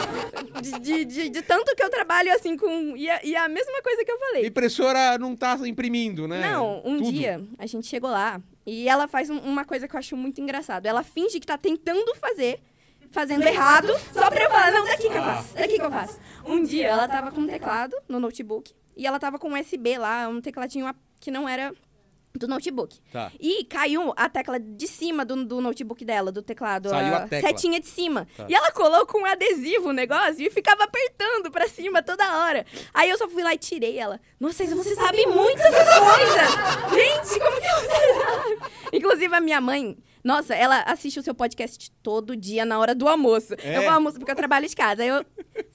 De, de, de- de tanto que eu trabalho assim com. E a, e a mesma coisa que eu falei. Impressora não tá imprimindo, né? Não, um Tudo. dia a gente chegou lá e ela faz um- uma coisa que eu acho muito engraçado. Ela finge que tá tentando fazer, fazendo errado, só pra eu falar, não, daqui que eu faço, daqui que eu faço. Um dia ela tava com um teclado no notebook e ela tava com um USB lá, um tecladinho que não era do notebook. Tá. E caiu a tecla de cima do, do notebook dela, do teclado. Saiu a tecla. setinha de cima. Tá. E ela colou com um adesivo o negócio e ficava apertando pra cima toda hora. Aí eu só fui lá e tirei ela. Nossa, Isa, você sabe muitas coisas! Gente, como que você sabe? Inclusive, a minha mãe. Nossa, ela assiste o seu podcast todo dia na hora do almoço. É? Eu vou almoçar, porque eu trabalho de casa. Aí eu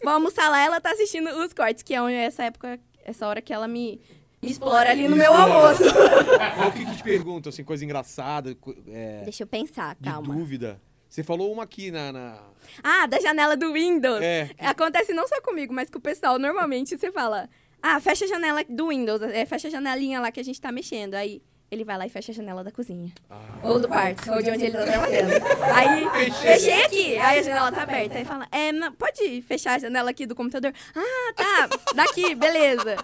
vou almoçar lá, ela tá assistindo os cortes, que é onde- essa época, essa hora que ela me explora ali no meu almoço. Qual o que, que te pergunto, assim, coisa engraçada, é, Deixa eu pensar, de calma. dúvida? Você falou uma aqui na... na- Ah, da janela do Windows. É. Acontece não só comigo, mas com o pessoal. Normalmente você fala, ah, fecha a janela do Windows, é, fecha a janelinha lá que a gente tá mexendo. Aí ele vai lá e fecha a janela da cozinha. Ou do quarto, ou de onde ele tá trabalhando. Aí, fechei aqui. Aí a janela tá aberta. Aí fala, é, não, pode fechar a janela aqui do computador? Ah, tá, daqui, beleza.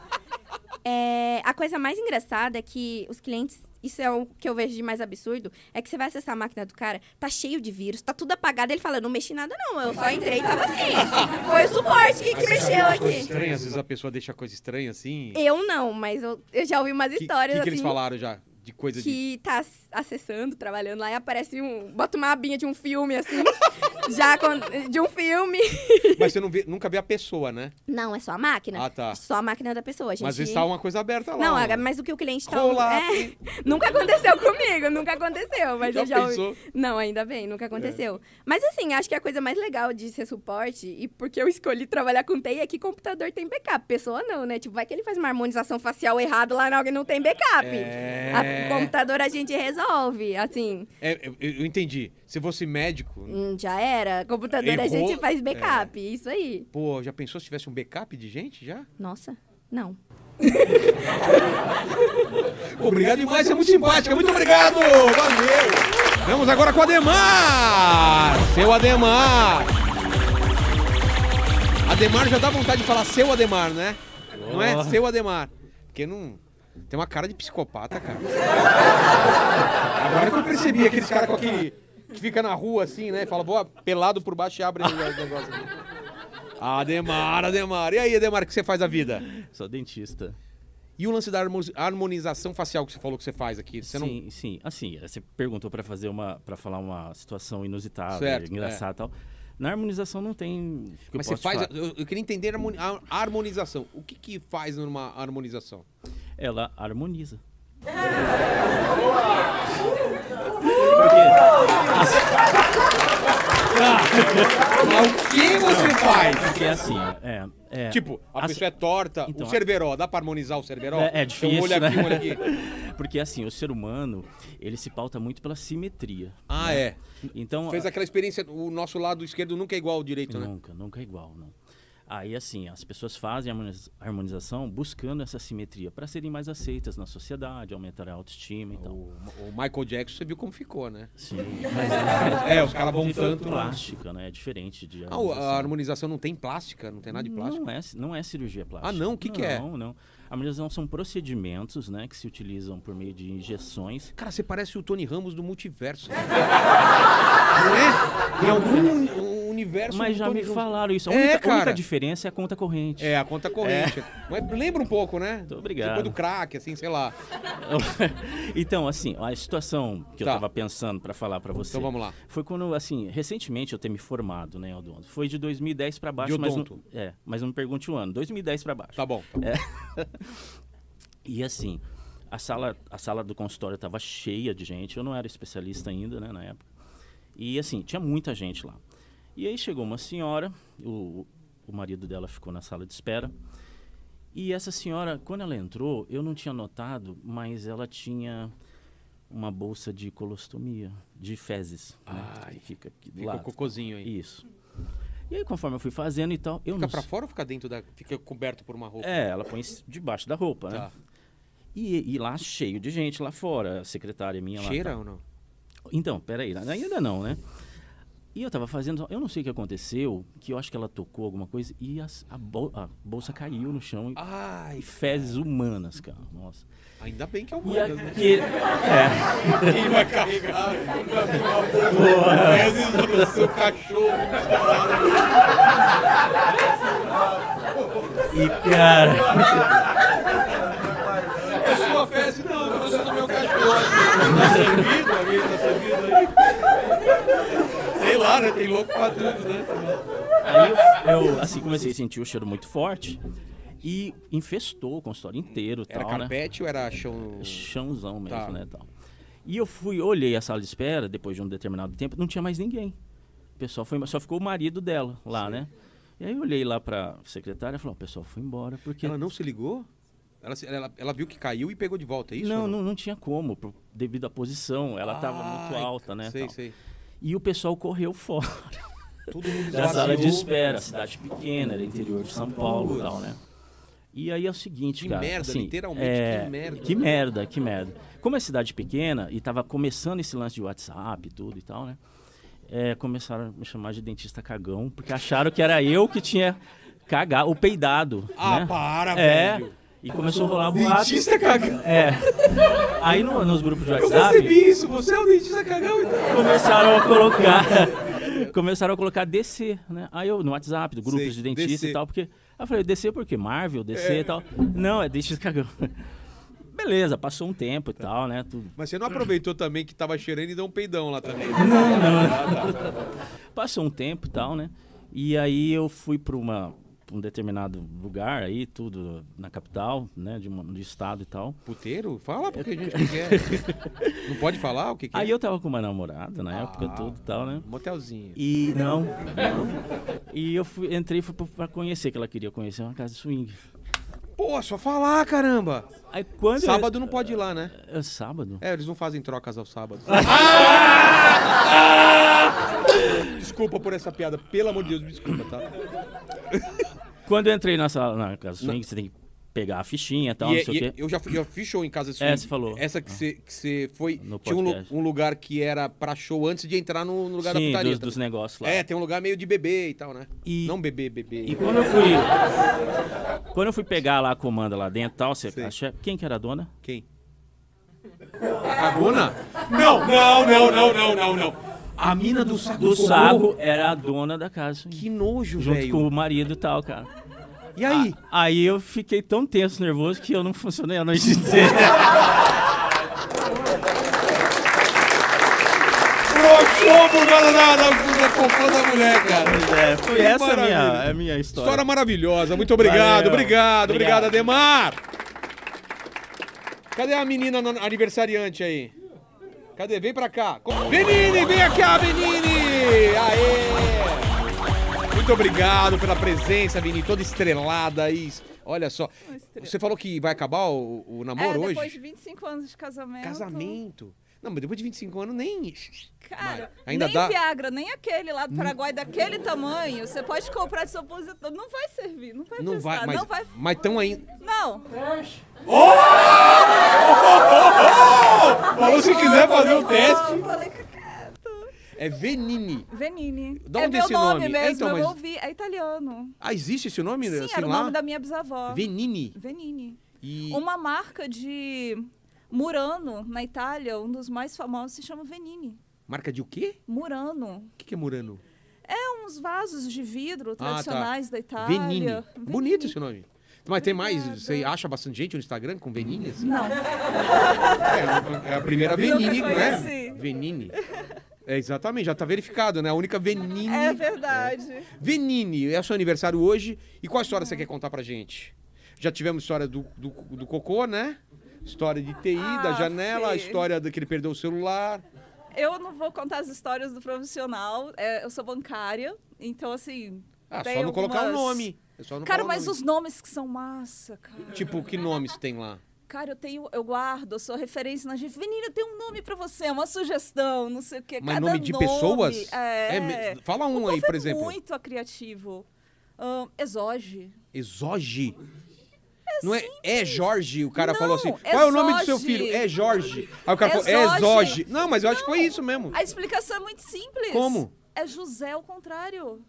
É, a coisa mais engraçada é que os clientes, isso é o que eu vejo de mais absurdo, é que você vai acessar a máquina do cara, tá cheio de vírus, tá tudo apagado. Ele fala, não mexi nada não, eu só entrei e tava assim. Foi o suporte que, que mexeu aqui. estranha, às vezes a pessoa deixa coisa estranha, assim... Eu não, mas eu, eu já ouvi umas Que- histórias que, que eles assim. falaram já? De coisa de... que tá ac- acessando, trabalhando lá e aparece um. Bota uma abinha de um filme, assim. já com- de um filme. Mas você não vê- nunca vê a pessoa, né? Não, é só a máquina. Ah, tá. Só a máquina da pessoa. Gente... Mas às vezes tá uma coisa aberta lá. Não, Aga, mas o que o cliente tá. Rola- É, nunca aconteceu comigo, nunca aconteceu. Mas Já eu já pensou? Não, ainda bem, nunca aconteceu. Mas assim, acho que a coisa mais legal de ser suporte, e porque eu escolhi trabalhar com TI, é que computador tem backup. Pessoa não, né? Tipo, vai que ele faz uma harmonização facial errado lá na alguém não tem backup. É. A- o computador a gente resolve, assim. É, eu, eu entendi. Se fosse médico, hum, Já era. Computador a Errou, gente faz backup. Isso aí. pô, já pensou se tivesse um backup de gente já? Nossa, não. Obrigado demais, você é muito simpática. Muito obrigado! Valeu! Vamos agora com o Ademar! Seu Ademar! Ademar já dá vontade de falar seu Ademar, né? Não é? Seu Ademar. Porque não. Tem uma cara de psicopata, cara. Agora que eu percebi aqueles caras com aquele. que fica na rua assim, né? Fala, vou pelado por baixo e abre o negócio. Ademar, Ademar. E aí, Ademar, o que você faz da vida? Sou dentista. E o lance da harmo- harmonização facial que você falou que você faz aqui? Você não... sim, sim. Assim, você perguntou pra fazer uma, para falar uma situação inusitada, Certo, engraçada e tal. Na harmonização não tem. Mas você faz. Eu, eu queria entender a harmoni- a harmonização. O que, que faz numa harmonização? Ela harmoniza. Mas o que você faz? Porque assim, é. é Tipo, a assim- pessoa é torta. Então, o cerveró, dá pra harmonizar o cerveró? É, é difícil, um olho aqui, né? um olho aqui. Porque assim, o ser humano, ele se pauta muito pela simetria. Ah, né? é. Então, Fez aquela experiência, o nosso lado esquerdo nunca é igual ao direito, né? Nunca, nunca é igual, não. Aí, assim, as pessoas fazem a harmoniz- harmonização buscando essa simetria para serem mais aceitas na sociedade, aumentar a autoestima e tal. O, o Michael Jackson, você viu como ficou, né? Sim, mas É, os caras vão tanto lá. plástica, né? É diferente de Ah, o- a harmonização não tem plástica, não tem nada de plástico? Não é, não é cirurgia plástica. Ah, não? O que que é? Não, não. A harmonização são procedimentos, né, que se utilizam por meio de injeções. Cara, você parece o Tony Ramos do multiverso. não é? Em algum universo Mas já me Ramos. falaram isso. A É, única, a única cara. diferença é a conta corrente. É, a conta corrente. Mas lembra um pouco, né? Muito obrigado. Depois do crack, assim, sei lá. então, assim, a situação que Tá. eu tava pensando pra falar pra você. Então vamos lá. Foi quando, assim, recentemente eu ter me formado, né, odonto. Foi de 2010 pra baixo, De mas não, é, mas não me pergunte o ano. 2010 pra baixo. Tá bom. É. e assim, a sala, a sala do consultório tava cheia de gente. Eu não era especialista ainda, né, na época. E assim, tinha muita gente lá. E aí chegou uma senhora, o, o marido dela ficou na sala de espera. E essa senhora, quando ela entrou, eu não tinha notado, mas ela tinha uma bolsa de colostomia, de fezes. né, Ai, que fica aqui do Fica o lado. cocôzinho aí. Isso. E aí, conforme eu fui fazendo e tal, eu Fica não pra fora ou fica dentro da. Fica coberto por uma roupa? É, ela põe debaixo da roupa, né? Tá. E, e lá cheio de gente lá fora, a secretária minha lá. Cheira tal. ou não? Então, peraí, ainda não, né? E eu tava fazendo, eu não sei o que aconteceu, que eu acho que ela tocou alguma coisa e as- a, bol- a bolsa caiu no chão e, Ai, e fezes humanas, cara. Nossa. ainda bem que é né? aquele, é, Quem vai carregar? Fezes do seu cachorro. e cara, É sua fezes? Não, eu trouxe do meu cachorro. Tá servido? Alguém tá servido aí? Sei lá, né? Tem louco pra tudo, né? aí eu, eu, assim comecei a sentir o cheiro muito forte e infestou o consultório inteiro, Era tal, né? carpete ou era chão? chãozão mesmo, Tá. né, tal. E eu fui, olhei a sala de espera, depois de um determinado tempo, não tinha mais ninguém. O pessoal foi, só ficou o marido dela lá, né? E aí eu olhei lá pra secretária e falei, o pessoal foi embora, porque... Ela não se ligou? Ela, ela, ela viu que caiu e pegou de volta, é isso? não, ou não, não tinha como, por- devido à posição, ela tava muito Ai, alta, né, Sei, tal. sei. E o pessoal correu fora Todo mundo da sala de espera, cidade pequena, era interior de São Paulo e tal, né? E aí é o seguinte, Que cara. merda, assim, literalmente, é, que merda. Que merda, que merda. Como é cidade pequena e tava começando esse lance de WhatsApp e tudo e tal, né? É, começaram a me chamar de dentista cagão, porque acharam que era eu que tinha cagado, ou peidado. Ah, né? para, É. velho. E começou a rolar boato. Dentista cagão. É. Aí no- nos grupos de Eu WhatsApp percebi isso, você é o dentista cagão, então. começaram a colocar. começaram a colocar DC, né? Aí eu, no WhatsApp, do grupos Sei, de dentista DC. e tal, porque. Aí eu falei, DC por quê? Marvel, DC É. e tal. Não, é dentista cagão. Beleza, passou um tempo e tal, né? Tudo. Mas você não aproveitou também que tava cheirando e deu um peidão lá também? Não, não. Passou um tempo e tal, né? E aí eu fui para uma um determinado lugar aí, tudo na capital, né? De, uma, de estado e tal. Puteiro? Fala porque a gente que quer. Não pode falar o que, que Aí é? eu tava com uma namorada na época, Ah. tudo e tal, né? Motelzinho. E não, não. E eu fui, entrei fui pra- conhecer, que ela queria conhecer uma casa de swing. Pô, só falar, caramba. Aí quando eu- Sábado não pode ir lá, né? É sábado? É, eles não fazem trocas aos sábados. Desculpa por essa piada, pelo amor de Deus, me desculpa, tá? Quando eu entrei nessa na casa de swing, você tem que pegar a fichinha e tal, E- não sei e- o quê. eu já, fui- já fiz show em casa de É, swing. você falou. Essa que você que você foi. No tinha um, um lugar que era pra show antes de entrar no, no lugar da Sim, putaria. dos, dos negócios lá. É, tem um lugar meio de bebê e tal, né? E- Não bebê, bebê. E quando eu fui. Quando eu fui pegar lá a comanda lá dentro e tal, você, a chefe- quem que era a dona? Quem? A cagona? Não, não, não, não, não, não, não. A mina do saco. Do saco era a dona da casa. Que nojo, junto velho. com o marido e tal, cara. E aí? A- aí eu fiquei tão tenso, nervoso, que eu não funcionei a noite inteira. Broxou por causa da, da, da cocô da mulher, cara. É, foi Que essa a minha, a minha história. História maravilhosa. Muito obrigado, Valeu. obrigado, obrigado, Obrigado. Ademar. Cadê a menina aniversariante aí? Cadê? Vem pra cá. Benini, vem aqui, Benini! Aê! Muito obrigado pela presença, Benini, toda estrelada aí. Olha só. Você falou que vai acabar o, o namoro é, hoje? depois de 25 anos de casamento. Casamento. Não, mas depois de 25 anos nem. Cara, Ainda nem dá- Viagra, nem aquele lá do Paraguai daquele tamanho, você pode comprar de seu apositor. Não vai servir, não vai Não prestar, vai, mas, não vai... mas tão ainda. Não. Falou se quiser fazer o teste. Eu falei que É Venini. Venini. Da é onde meu esse nome, nome? mesmo, Então, eu mas- ouvi. É italiano. Ah, existe esse nome Sim, assim era o lá? nome da minha bisavó. Venini. Venini. E Uma marca de Murano, na Itália, um dos mais famosos, se chama Venini. marca de o quê? Murano. O que, que é Murano? É uns vasos de vidro tá. tradicionais da Itália. Venini. Bonito esse nome. Mas tem mais? Você acha bastante gente no Instagram com Venini? assim? Não. É, é a primeira Venini, é? conheci. Venini. É, exatamente, já tá verificado, né? A única Venini. É verdade. Venini, é o seu aniversário hoje. E qual história você quer contar pra gente? Já tivemos história do, do, do cocô, né? História de TI, da Ah, janela, a fi. história do que ele perdeu o celular. Eu não vou contar as histórias do profissional. é, eu sou bancária, então assim. Ah, tem só não colocar o algumas- nome. É Cara, mas nome. os nomes que são massa, cara. Tipo, que nomes tem lá? Cara, eu tenho, eu guardo, eu sou referência na gente. Menina, eu tenho um nome pra você, uma sugestão, não sei o quê. Mas Cada nome de pessoas? É. É fala um O aí, por é exemplo. muito criativo. Ahn, exoge. Exoge. Não é, é Jorge, o cara falou assim. é Qual é o nome do seu filho? É Jorge. Aí o cara falou, é. Exoge. Não, mas eu acho que foi isso mesmo. A explicação é muito simples. Como? É José ao contrário.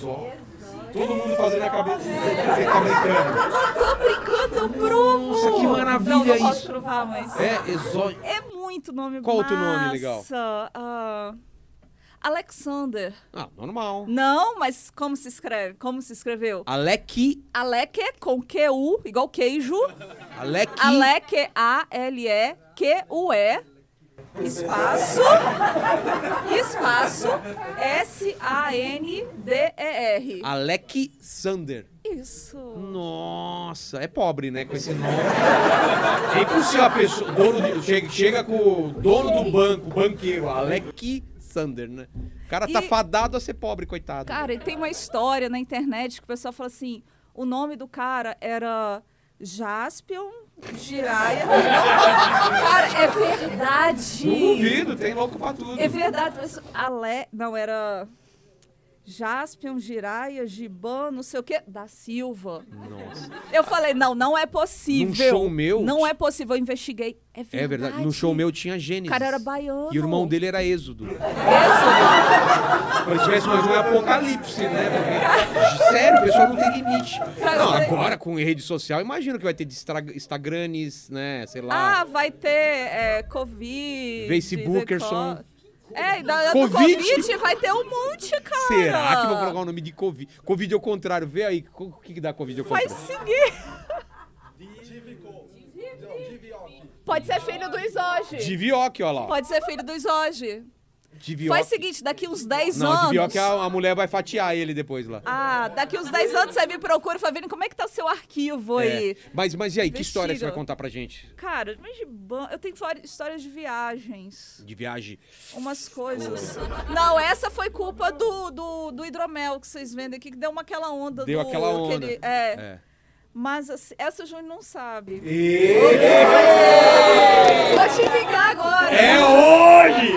Só. Todo mundo fazendo a cabeça. Você tá brincando. Não tô brincando, eu provo. Nossa, que maravilha não, não posso isso. provar, mas... É, Exoge. É muito nome Qual outro massa. nome legal? Ah, Alexander. Ah, normal. Não, mas como se escreve? Como se escreveu? Alec. Alec com Q-U, igual queijo. Alec. Alec, A-L-E-Q-U-E. Espaço. Espaço. S-A-N-D-E-R. Alec Sander. Isso. Nossa, é pobre, né? Com esse nome. É impossível a pessoa. Dono de, chega, chega com o dono do banco, banqueiro, Alec Sander, né? O cara tá E- fadado a ser pobre, coitado. Cara, e tem uma história na internet que o pessoal fala assim: o nome do cara era Jaspion Jiraya. cara, é verdade. Não duvido, tem louco pra tudo. É verdade. mas Ale... Não, era Jaspion Jiraya Giban, não sei o quê, da Silva. Nossa. Eu falei, não, não é possível. Num show meu- Não é possível, eu investiguei. É verdade. É verdade. No show meu tinha Gênesis. O cara era baiano. E o irmão dele era Êxodo. Êxodo. Se tivesse mais um apocalipse, né? Porque, sério, o pessoal não tem limite. Cara, Não, agora com rede social, imagina que vai ter de Instra- Instagrames, né? Sei lá. Ah, vai ter é, Covid. Facebookerson. É, da, Covid? do Covid vai ter um monte, cara. Será que vão colocar o nome de Covid? Covid ao contrário. Vê aí, o que, que dá Covid ao Vai contrário? seguir. Pode ser filho do Isoge. Divioque, ó lá. Pode ser filho do Isoge. Faz o seguinte, daqui uns 10 Não, anos... Divioque a, a mulher vai fatiar ele depois lá. Ah, daqui uns 10 anos você me procura e fala, Vini, como é que tá o seu arquivo É. aí? Mas, mas e aí, que história você vai contar pra gente? Cara, mas de ban... eu tenho histórias de viagens. De viagem? Umas coisas. Não, essa foi culpa do, do, do hidromel que vocês vendem aqui, que deu uma aquela onda Deu do. aquela onda. aquele- é. É. Mas assim, essa o Júnior não sabe. E- Vou te ligar. É hoje!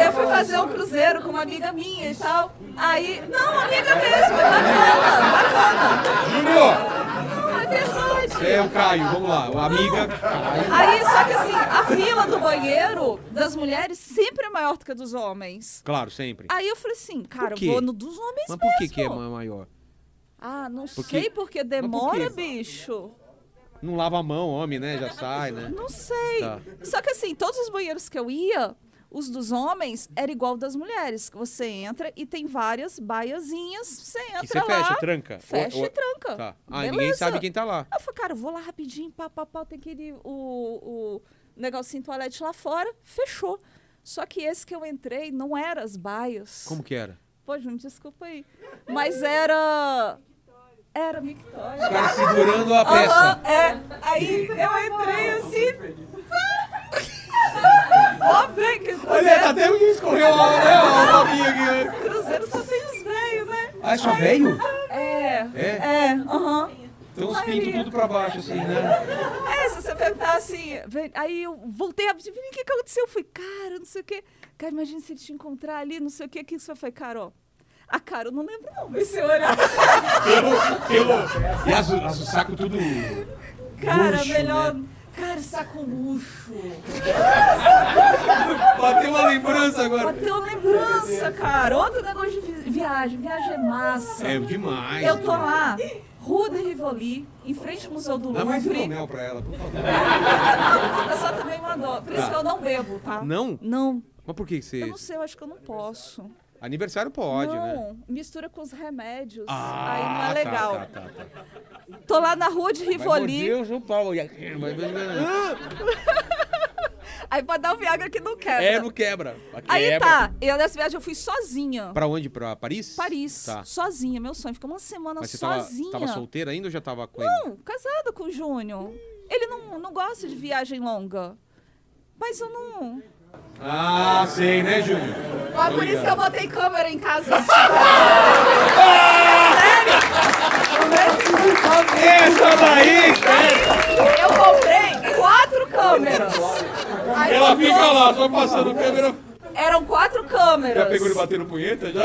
Eu fui fazer um cruzeiro com uma amiga minha e tal. Aí. Não, amiga mesmo, é bacana, bacana. Júnior! Não, é. É o Caio, vamos lá. A amiga. Caio. Aí, só que assim, a fila do banheiro das mulheres sempre é maior do que a dos homens. Claro, sempre. Aí eu falei assim, cara, eu vou no dos homens Mas por que, mesmo. que é ma- maior? Ah, não Porque- sei porque por demora, quê? bicho. Não lava a mão, homem, né? Já sai, né? Não sei. Tá. Só que assim, todos os banheiros que eu ia, os dos homens era igual das mulheres, você entra e tem várias baiazinhas, você entra Que você lá, fecha, tranca. fecha e tranca. Tá. Ah, Beleza. ninguém sabe quem tá lá. Eu falei, cara, eu vou lá rapidinho, pá, pá, pá, tem aquele, o, o negocinho toalete lá fora, fechou. Só que esse que eu entrei não era as baias. Como que era? Pô, Júnior, desculpa aí. Mas era... Era Victoria. Os caras segurando a peça. Aham, é. Aí eu entrei assim... Ó, vem que o Olha, tá até que escorreu a, né, babinha aqui. Cruzeiro só tem os velhos, né? Ah, é só velho? É. É? É, aham. Então os pintos tudo pra baixo, assim, né? É, se você perguntar assim, aí eu voltei a o que, que aconteceu? Eu fui, cara, não sei o quê. Cara, imagina se ele te encontrar ali, não sei o quê. O que que você foi, Carol? A cara, eu não lembro não, mas se eu olhar. Pelo, pelo... E as, as, o saco tudo... Cara, murcho, melhor. né? Cara, saco murcho. Bateu uma lembrança agora. Bateu uma lembrança, cara. Outro negócio de vi- viagem. Viagem é massa. É demais. Eu tô lá, Rua de Rivoli, em frente ao Museu do Dá mais Louvre. hidromel pra ela, por favor. A pessoa também mandou. Por isso Tá. que eu não bebo, tá? Não? Não. Mas por que você. Eu não sei, eu acho que eu não posso. Aniversário pode, não, né? mistura com os remédios. Ah, aí não é tá, legal. tá, tá, tá. Tô lá na rua de Rivoli. Meu Deus, o Paulo. Aí pode dar o Viagra que não quebra. É, não quebra. Aí Quebra. tá, eu nessa viagem eu fui sozinha. Pra onde? Pra Paris? Paris. Tá. Sozinha, meu sonho. Fiquei uma semana Mas você tava, sozinha. tava solteira ainda ou já tava com ele? Não, casada com o Júnior. Ele não, não gosta de viagem longa. Mas eu não. Ah, sei, né, Júnior? Ah, por isso que eu botei câmera em casa. Essa daí! Eu comprei quatro câmeras. Aí Ela fica lá, só passando câmera. Eram quatro câmeras. Já pegou ele batendo punheta já?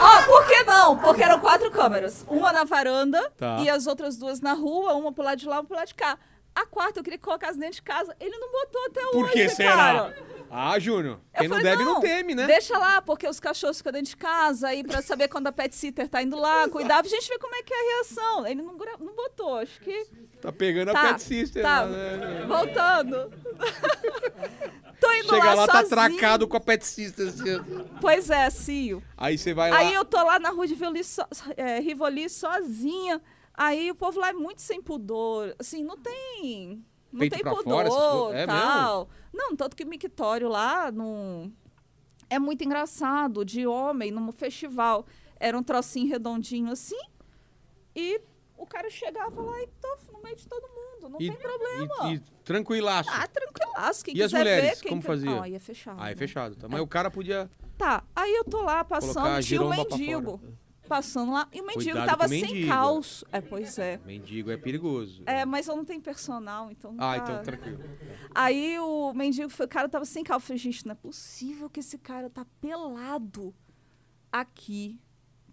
Ó, por que não? Porque eram quatro câmeras. Uma na varanda Tá. e as outras duas na rua, uma pro lado de lá, uma pro lado de cá. A quarta eu queria que colocasse dentro de casa. Ele não botou até hoje, Por que será? cara. Ah, Júnior. Eu Quem não falei, deve não teme, né? Deixa lá, porque os cachorros ficam dentro de casa aí pra saber quando a pet sitter tá indo lá, cuidar, pra gente ver como é que é a reação. Ele não, gra- não botou, acho que. Tá pegando Tá, a pet sister tá. lá, né? Voltando. Tô indo Chega lá, tá sozinha. atracado com a pet sister. assim. Pois é, Cio. Aí você vai lá. Aí eu tô lá na rua de Rivoli, so, é, Rivoli sozinha. Aí o povo lá é muito sem pudor. Assim, não tem. Não Peito tem pudor fora, coisas? É tal. Não, tanto que o mictório lá não. É muito engraçado, de homem, num festival. Era um trocinho redondinho assim. E o cara chegava lá e tô no meio de todo mundo. Não E- tem problema. E, e tranquilaço. Ah, tranquilaço. Quem e as mulheres, ver, quem como quer- fazia? Aí é fechado. Ah, é fechado. Tá. Mas o cara podia... Tá, aí eu tô lá passando, tinha um mendigo passando lá. E o mendigo Cuidado tava com o sem mendigo. calço. É, pois é. Mendigo é perigoso. É, mas eu não tenho personal, então. Ah, tá. então tranquilo. Aí o mendigo, foi- o cara tava sem calço. Eu falei, gente, não é possível que esse cara tá pelado aqui.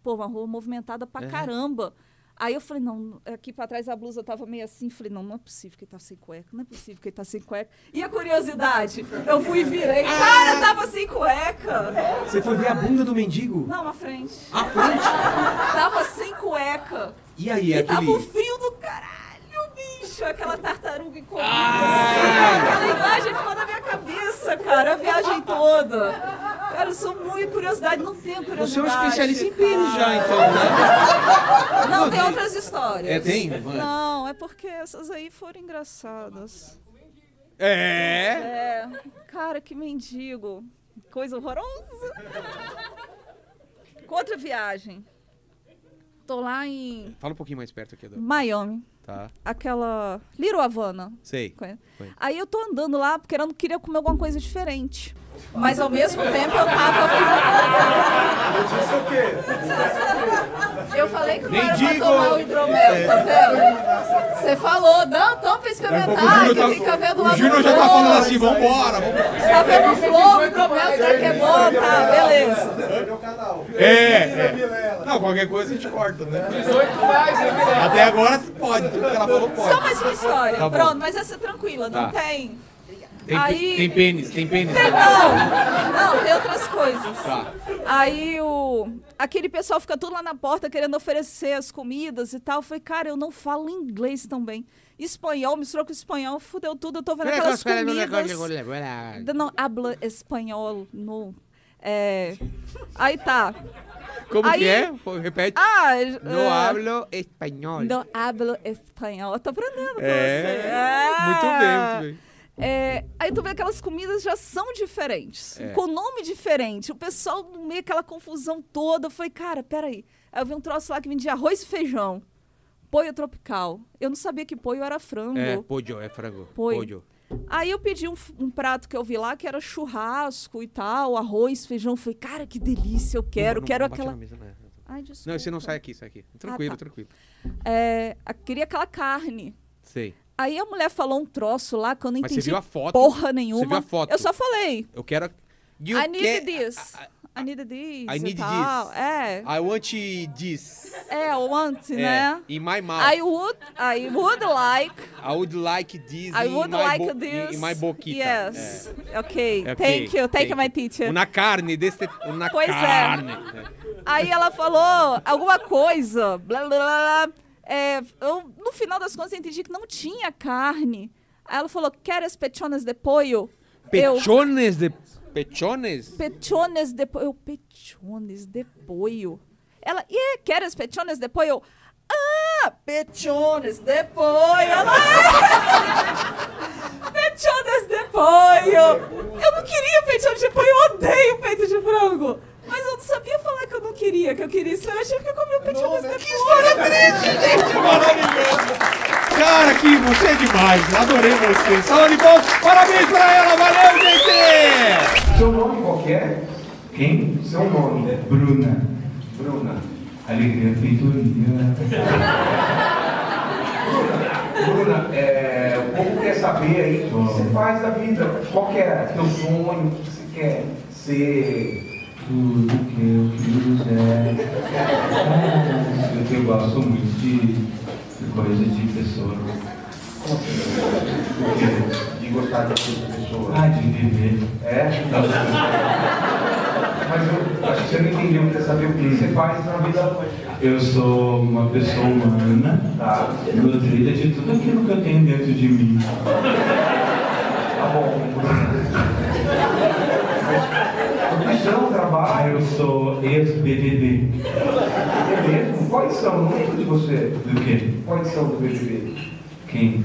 Pô, uma rua movimentada pra É. caramba. Aí eu falei, não, aqui pra trás a blusa tava meio assim. Falei, não, não é possível que ele tá sem cueca. Não é possível que ele tá sem cueca. E a curiosidade? Eu fui e virei. Cara, tava sem cueca. Você foi ver a bunda do mendigo? Não, à frente. À frente? Tava sem cueca. E aí, E tava aquele... um frio do caralho, bicho. Aquela tartaruga encolhida. Ah! Aquela imagem ficou na minha cabeça, cara. A viagem toda. Cara, eu sou muito curiosidade. Não tenho curiosidade. Você é um especialista em pênis já, então, né? Não, tem outras histórias. É, tem? Não, é porque essas aí foram engraçadas. É? É. Cara, que mendigo. Coisa horrorosa. Com outra viagem. Tô lá em Fala um pouquinho mais perto aqui. Do... Miami. Tá. Aquela. Little Havana. Sei. Aí eu tô andando lá porque eu não queria comer alguma coisa diferente. Mas ao mesmo tempo eu tava. Eu falei que não era pra tomar o hidromel, tá vendo? Você falou, não, toma pra experimentar, que fica vendo lá O Júnior já tá falando assim, vambora, vambora. Tá vendo o flow, o hidromel, será que é bom? Tá, beleza. É, é. Não, qualquer coisa a gente corta, né? Até agora pode, tudo que ela falou pode. Só mais uma história. Tá. Pronto, mas essa é tranquila, não Tá. tem. Tem, Aí- tem pênis, tem pênis. Tem, não, não, tem outras coisas. Tá. Aí o aquele pessoal fica tudo lá na porta querendo oferecer as comidas e tal. Eu falei, cara, eu não falo inglês também. Espanhol, misturou com espanhol, fudeu tudo. Eu tô vendo aquelas comidas. Não habla espanhol, não. É... Aí tá. Como Aí- que é? Repete. Ah, No é, hablo espanhol. Não hablo espanhol. Eu tô aprendendo com É, você. É. muito bem, muito bem. É, aí tu vê que aquelas comidas já são diferentes, É. com nome diferente. O pessoal no meio aquela confusão toda. Eu falei, cara, peraí. Aí eu vi um troço lá que vendia arroz e feijão. Poio tropical. Eu não sabia que poio era frango. É, pojo, é frango. Poio. Pojo. Aí eu pedi um, um prato que eu vi lá que era churrasco e tal, arroz, feijão. Eu falei, cara, que delícia, eu quero, Não, não, quero não aquela. mesa, não é. Ai, desculpa. Não, você não sai aqui, sai aqui. Tranquilo, Ah, tá. tranquilo. É, queria aquela carne. Sei. Aí a mulher falou um troço lá que eu não Mas você entendi viu a foto? porra nenhuma. Você viu a foto? Eu só falei. Eu quero. You I need this. I need this. I need tal. this. É. I want this. É, I want, É, né? In my mouth. I would, I would like. I would like this I would like this. In my boquita. Yes. Okay. É. Thank you. Thank you, my teacher. Uma carne desse. Uma Pois é. carne. Aí ela falou alguma coisa. Blá, blá, blá. É, eu, no final das contas, eu entendi que não tinha carne. Aí ela falou, queres pechones de pollo? Eu, Pechones de. Pechones? Pechones de pollo. Eu, pechones de pollo. Ela, e queres pechones de pollo? Ah, pechones de pollo. Ela, "Ah, pechones de pollo. Eu não queria pechones de pollo, eu odeio peito de frango. Mas eu não sabia falar que eu não queria, que eu queria isso. Eu achei que eu comia pechones de pollo. Que história triste, gente. Maravilhoso. Cara, que você é demais. Adorei você. Sala de palmas. Parabéns pra ela. Valeu, gente. Seu nome qualquer? Quem? Seu nome. Bruna. Bruna. Alegria feitoria. Bruna, é, o povo quer saber aí o que você faz da vida. Qual que é teu sonho? O que você quer ser? Tudo que eu quiser. Ah, Eu gosto muito de, de coisa de pessoa. Quê? De gostar de pessoas. Ah, de viver. É? Mas eu acho que você não entendeu, quer saber o que você faz na vida Eu sou uma pessoa humana, Tá. nutrida de tudo aquilo que eu tenho dentro de mim. Tá bom. Profissão, trabalho. Ah, eu sou ex-BBB. É mesmo? Quais são? Não lembro de você. Do quê? Quais são do BBB? Quem?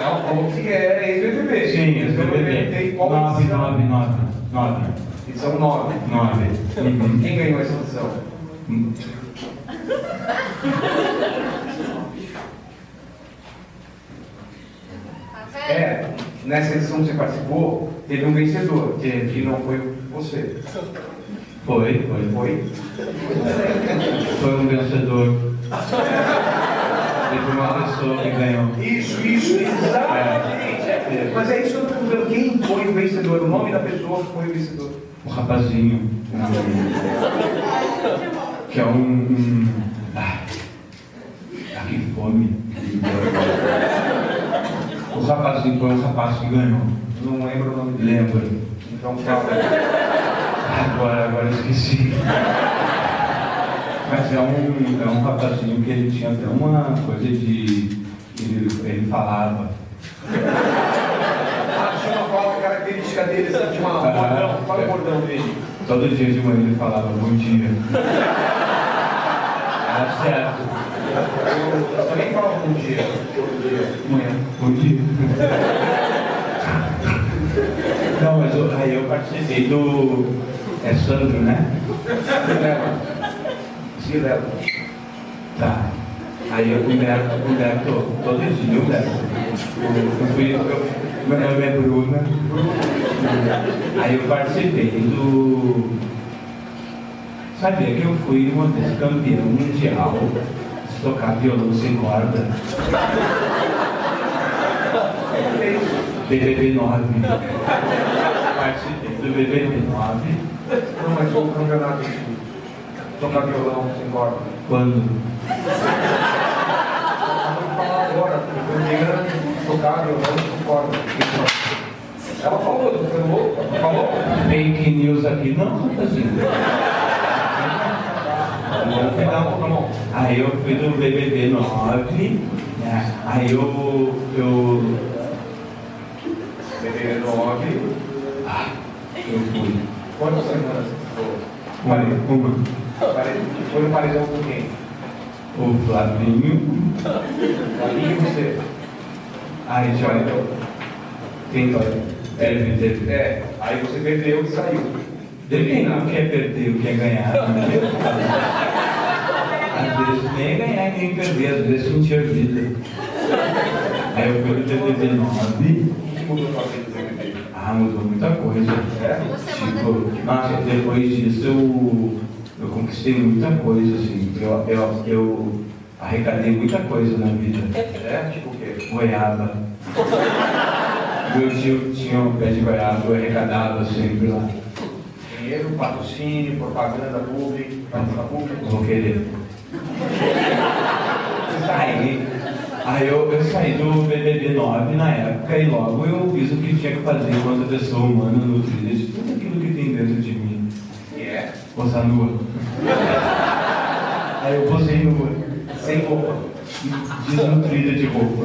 Ela falou que é ex-BBB. Sim, perguntei ex-BBB. qual Nove, edição. nove, nove. Nove. Edição 9. Nove. Uhum. Quem ganhou essa edição? É, nessa edição que você participou, teve um vencedor, que não foi você. Foi, foi. Foi? Foi um vencedor. Teve uma pessoa que ganhou. Isso, isso, exatamente. É. Mas é isso que eu estou perguntando. Quem foi o vencedor? O nome da pessoa que foi o vencedor? O rapazinho. Que é um. um... Ah, ah, que fome. O rapazinho foi um rapaz que ganhou. Não lembro o nome dele. Lembro. Então fala. Agora, agora eu esqueci. Mas é um, é um rapazinho que ele tinha até uma coisa de. Ele, ele falava. Ah, tinha uma fala característica dele, assim, tinha uma bordão. Fala o bordão dele. Todo dia de manhã ele falava bom dia. Era certo. Eu, eu também falo bom dia. Todo dia. Manhã. Bom dia. Aí eu participei do. É Sandro, né? Leva. Tá. Aí eu converso, converso todo dia, converso. Eu fui, eu, meu nome é Bruna. Aí eu participei do. Sabia que eu fui uma vez campeão mundial de tocar violão sem corda? BBB 9. Participei do BBB 9. Não, mas o campeonato de tocar violão sem corda. Quando? Vamos falar agora, porque tocar violão sem corda. Ela falou, você falou? Falou? Fake news aqui não. Não, tá bom. Aí eu fui do BBB 9, né? aí eu, eu, BBB 9. Ah, eu fui. Quantas semanas ficou? Uma, Foi no paredão com quem? O Flavinho, Ali e você. aí já tem teve, teve. É, aí você bebeu e saiu. Depende do que é perder, o que é ganhar. né? Às vezes nem é ganhar e nem perder, às vezes não tinha vida. Aí eu fui do BBB 9. O que mudou na vida do BBB? Ah, mudou muita coisa. Tipo, nossa, depois disso eu, eu conquistei muita coisa, assim. Eu, eu, eu arrecadei muita coisa na vida. É? Tipo o quê? Goiaba. Meu tio tinha um pé de goiaba, eu arrecadava sempre lá. Dinheiro, patrocínio, propaganda pública, propaganda pública. Vou querer. Aí, aí eu, eu saí do BBB 9 na época e logo eu fiz o que tinha que fazer enquanto pessoa humana nutrida de tudo aquilo que tem dentro de mim. E é? Posar nua. Aí eu posei nua. Sem roupa. Desnutrida de roupa.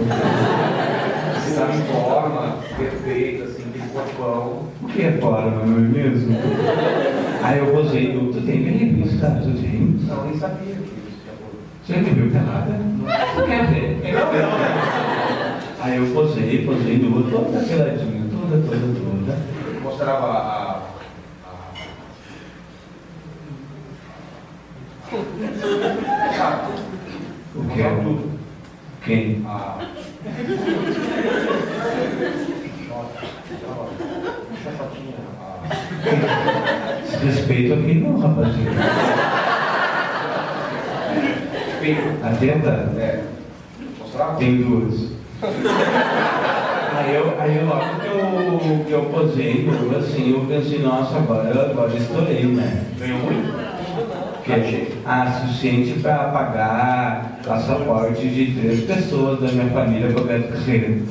Você estava em forma, perfeita, assim, corpão. O que é forma, não é mesmo? Aí eu posei no. Tu tem minha revista? Tu tem? Não, nem sabia que Você me viu pelada? Não quer ver? Não, não. Aí eu posei, posei nua, toda peladinha, toda, toda, toda. Mostrava a. Sabe? O que é tudo? Quem? A. Respeito aqui não, rapazinho. A teta? É. Mostrava? Tem duas. Aí eu, aí eu logo que eu, que eu posei, eu, assim, eu pensei, nossa, agora, agora estourei, né? Ganhou muito? Que ah, suficiente para pagar passaporte de três pessoas da minha família para Beto Carreiro.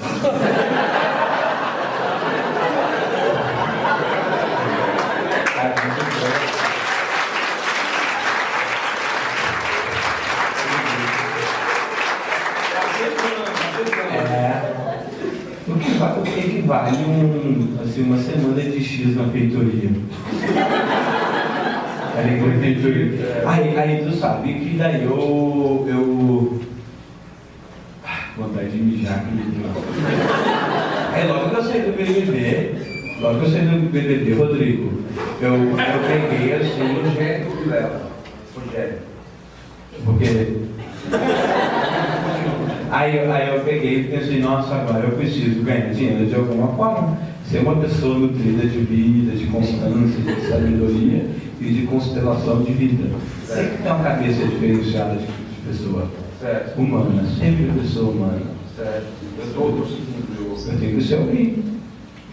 É, o que, va- o que equivale um, assim, uma semana de X na peitoria? Na peitoria. Aí, aí tu sabe que daí eu. eu... Ah, Vontade de mijar aquele dia. Aí logo que eu saí do BBB, logo que eu saí do BBB, Rodrigo, eu, eu peguei assim. Rogério Vilela. Rogério. Porque. Aí, eu- aí eu peguei e pensei, nossa, agora eu preciso ganhar dinheiro de alguma forma. Ser uma pessoa nutrida de vida, de constância, de sabedoria e de constelação de vida. Sempre tem uma cabeça diferenciada de, de pessoa. Certo. Humana, sempre pessoa humana. Certo. Eu tô seguindo o jogo. Eu tenho que ser alguém.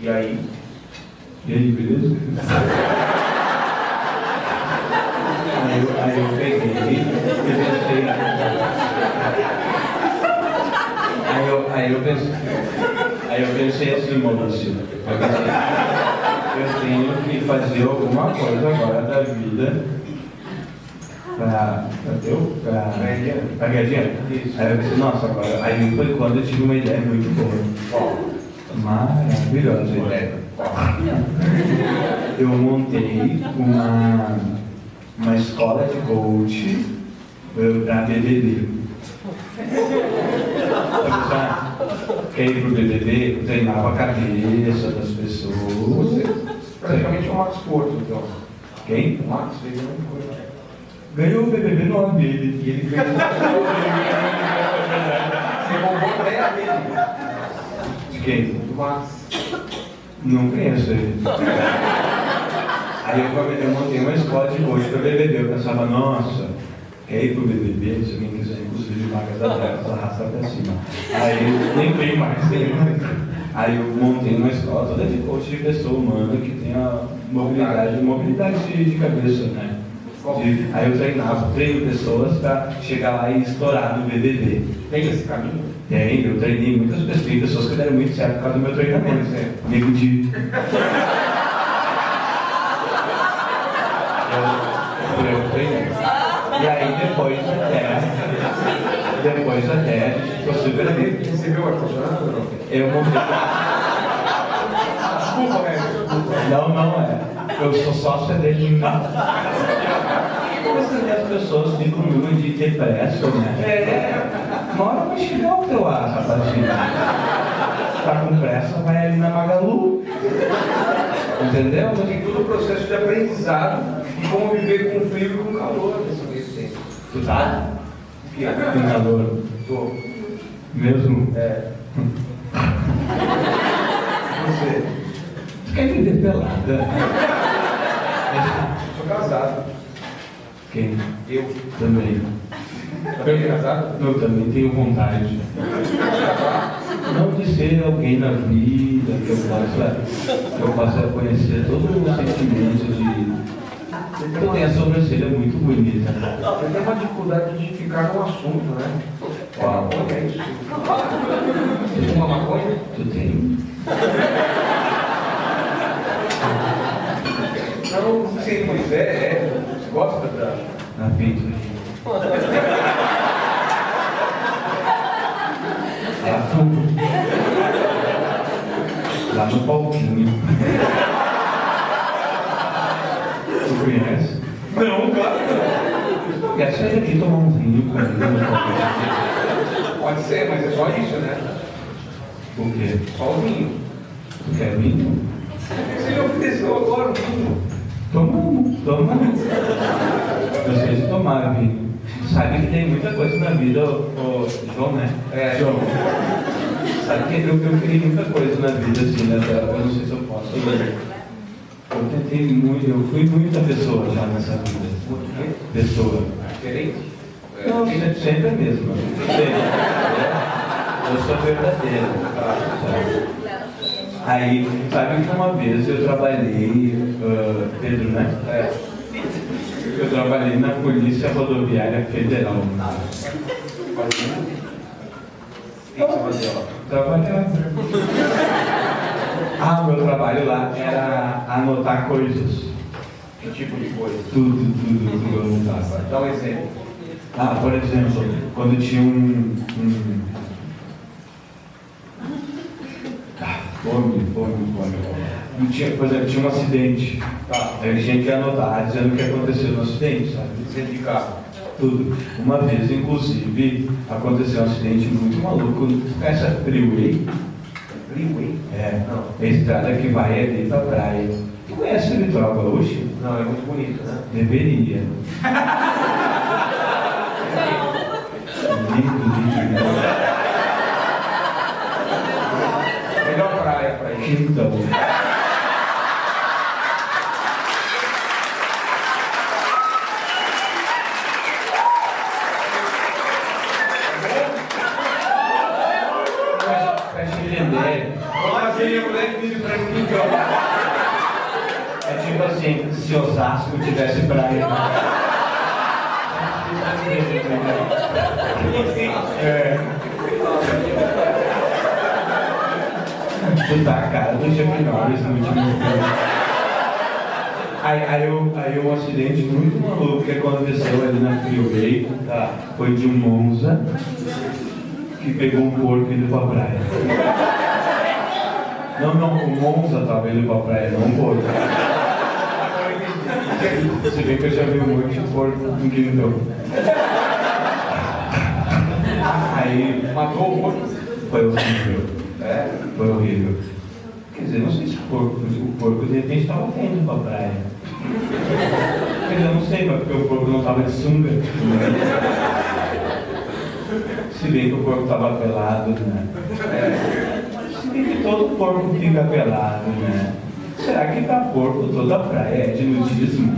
E aí? E aí, beleza? Aí eu, aí eu peguei e pensei. Aí eu, eu pensei. Aí eu pensei assim, Maurício. Eu eu tenho que fazer alguma coisa agora da vida pra. pra ter o- pra. Pra ganhar dinheiro. Aí eu pensei, nossa, agora. Aí foi quando eu tive uma ideia muito boa. Maravilhosa ideia. Eu montei uma, uma escola de coach para BBB. Quer ir pro BBB? Treinava a cabeça das pessoas. Praticamente o Max Porto, então. Quem? O Max mesma coisa. Ganhou o BBB no ano dele. E ele fez. Você roubou a ideia dele. De quem? Do Max. Não conheço ele. Aí eu, eu montei uma escola de coach para BBB. Eu pensava, nossa, quer ir pro BBB? Se alguém quiser, arrasta pra cima. Aí nem tem mais, tem mais. Aí eu montei uma escola toda de coach de pessoa humana que tenha mobilidade, mobilidade de, de cabeça, né? De- aí eu treinava, treino pessoas para chegar lá e estourar no BBB. Tem esse caminho? Tem, eu treinei muitas pessoas, tem pessoas que deram muito certo por causa do meu treinamento. Nego de. Eu, eu treinei. E aí depois até. Depois até a gente ficou super amigo. Recebeu o ar-condicionado ou não? Eu montei. Desculpa, velho. Não, não é. Eu sou sócio dele. Mas as pessoas ficam numa de ter pressa, né? É. Uma hora vai chegar o teu ar, rapazinho. Tá com pressa, vai ali na Magalu. Entendeu? Mas tem todo o processo de aprendizado e como viver com frio e com calor nesse meio tempo. Tu tá? Que é? Calor. Tô. Mesmo? É. Você. Tu quer me ver pelada? Sou casado. Quem? Eu. Também. Também é casado? Eu também tenho vontade. Não de ser alguém na vida, que eu possa, que eu possa conhecer todo o sentimento de. Eu tenho a sobrancelha muito bonita. Eu tenho uma dificuldade de ficar no assunto, né? Qual? Maconha é isso. Você fuma maconha? Tu tem? Não, sim, pois é, é. Gosta da. Na peito. Lá fumo. Lá no palquinho. Tu conhece? Não, claro não. Quer sair daqui tomar um vinho comigo no palquinho? Pode ser, mas é só isso, né? O quê? Só o vinho. Tu quer vinho? Você me ofereceu agora o vinho. Tomamos, tomamos. Eu sei de tomar vinho. Sabe que tem muita coisa na vida, ô, João, né? É. João. Sabe que eu, eu criei muita coisa na vida, assim, né? Eu não sei se eu posso. Eu tentei muito, eu fui muita pessoa já nessa vida. Pessoa. Diferente? Não, sempre a mesma. Sempre. Eu sou verdadeiro. sabe? Aí, sabe que uma vez eu trabalhei, ah, Pedro, né? É. Eu trabalhei na Polícia Rodoviária Federal. O que você fazia lá? Trabalhava. Ah, meu trabalho lá era anotar coisas. Que tipo de coisa? Tudo, tudo, tudo eu anotava. Dá um exemplo. Ah, por exemplo, quando tinha um. um... Ah, fome, fome, fome. Não tinha, por exemplo, tinha um acidente. Tá. Aí tinha que anotar dizendo o que aconteceu no acidente, sabe? Dentro de carro. Tudo. Uma vez, inclusive, aconteceu um acidente muito maluco. Essa freeway. Freeway? É. Não. É a estrada que vai ali pra praia. Tu conhece o litoral gaúcho? Não, é muito bonito, né? Deveria. Lindo, lindo, lindo. Melhor praia pra ir. Pra te entender, Vamos fazer minha mulher vídeo pra mim, então. é tipo assim, se Osasco tivesse praia. É. Tu tá a cara do Chuck Norris no último filme. Aí, aí, eu, aí um acidente muito maluco que aconteceu ali na Freeway tá, foi de um Monza que pegou um porco indo pra praia. Não, não, o Monza tava indo pra praia, não o porco. Se bem que eu já vi um monte de porco em Quintão. Aí Matou o porco. foi horrível. É. Foi horrível. Quer dizer, não sei se o porco, o porco de repente estava indo pra praia. Eu não sei, mas porque o porco não estava de sunga. Se bem que o porco estava pelado, né? Se bem que todo porco fica pelado, né? Será que pra porco toda a praia é de nudismo?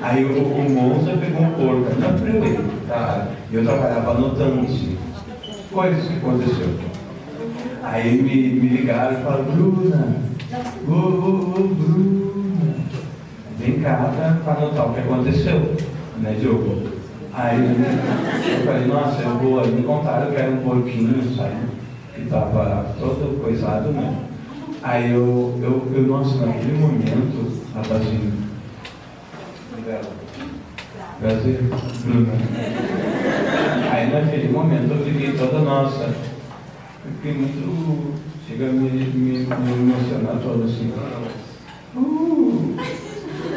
Aí o, o Monza pegou um porco na freeway, tá? E eu trabalhava anotando assim, coisas que aconteceram. Aí me, me ligaram e falaram, Bruna, ô, ô, ô, Bruna, pra, pra anotar o que aconteceu, né, Diogo? Aí eu falei, nossa, eu vou, aí me contaram que era um porquinho, sabe? Que tava todo coisado, né? Aí eu, eu, eu nossa, naquele momento, rapazinho, Prazer, Bruna. Aí naquele momento eu fiquei toda nossa. Eu fiquei muito. Chega a me, me, me emocionar todo assim. Uh.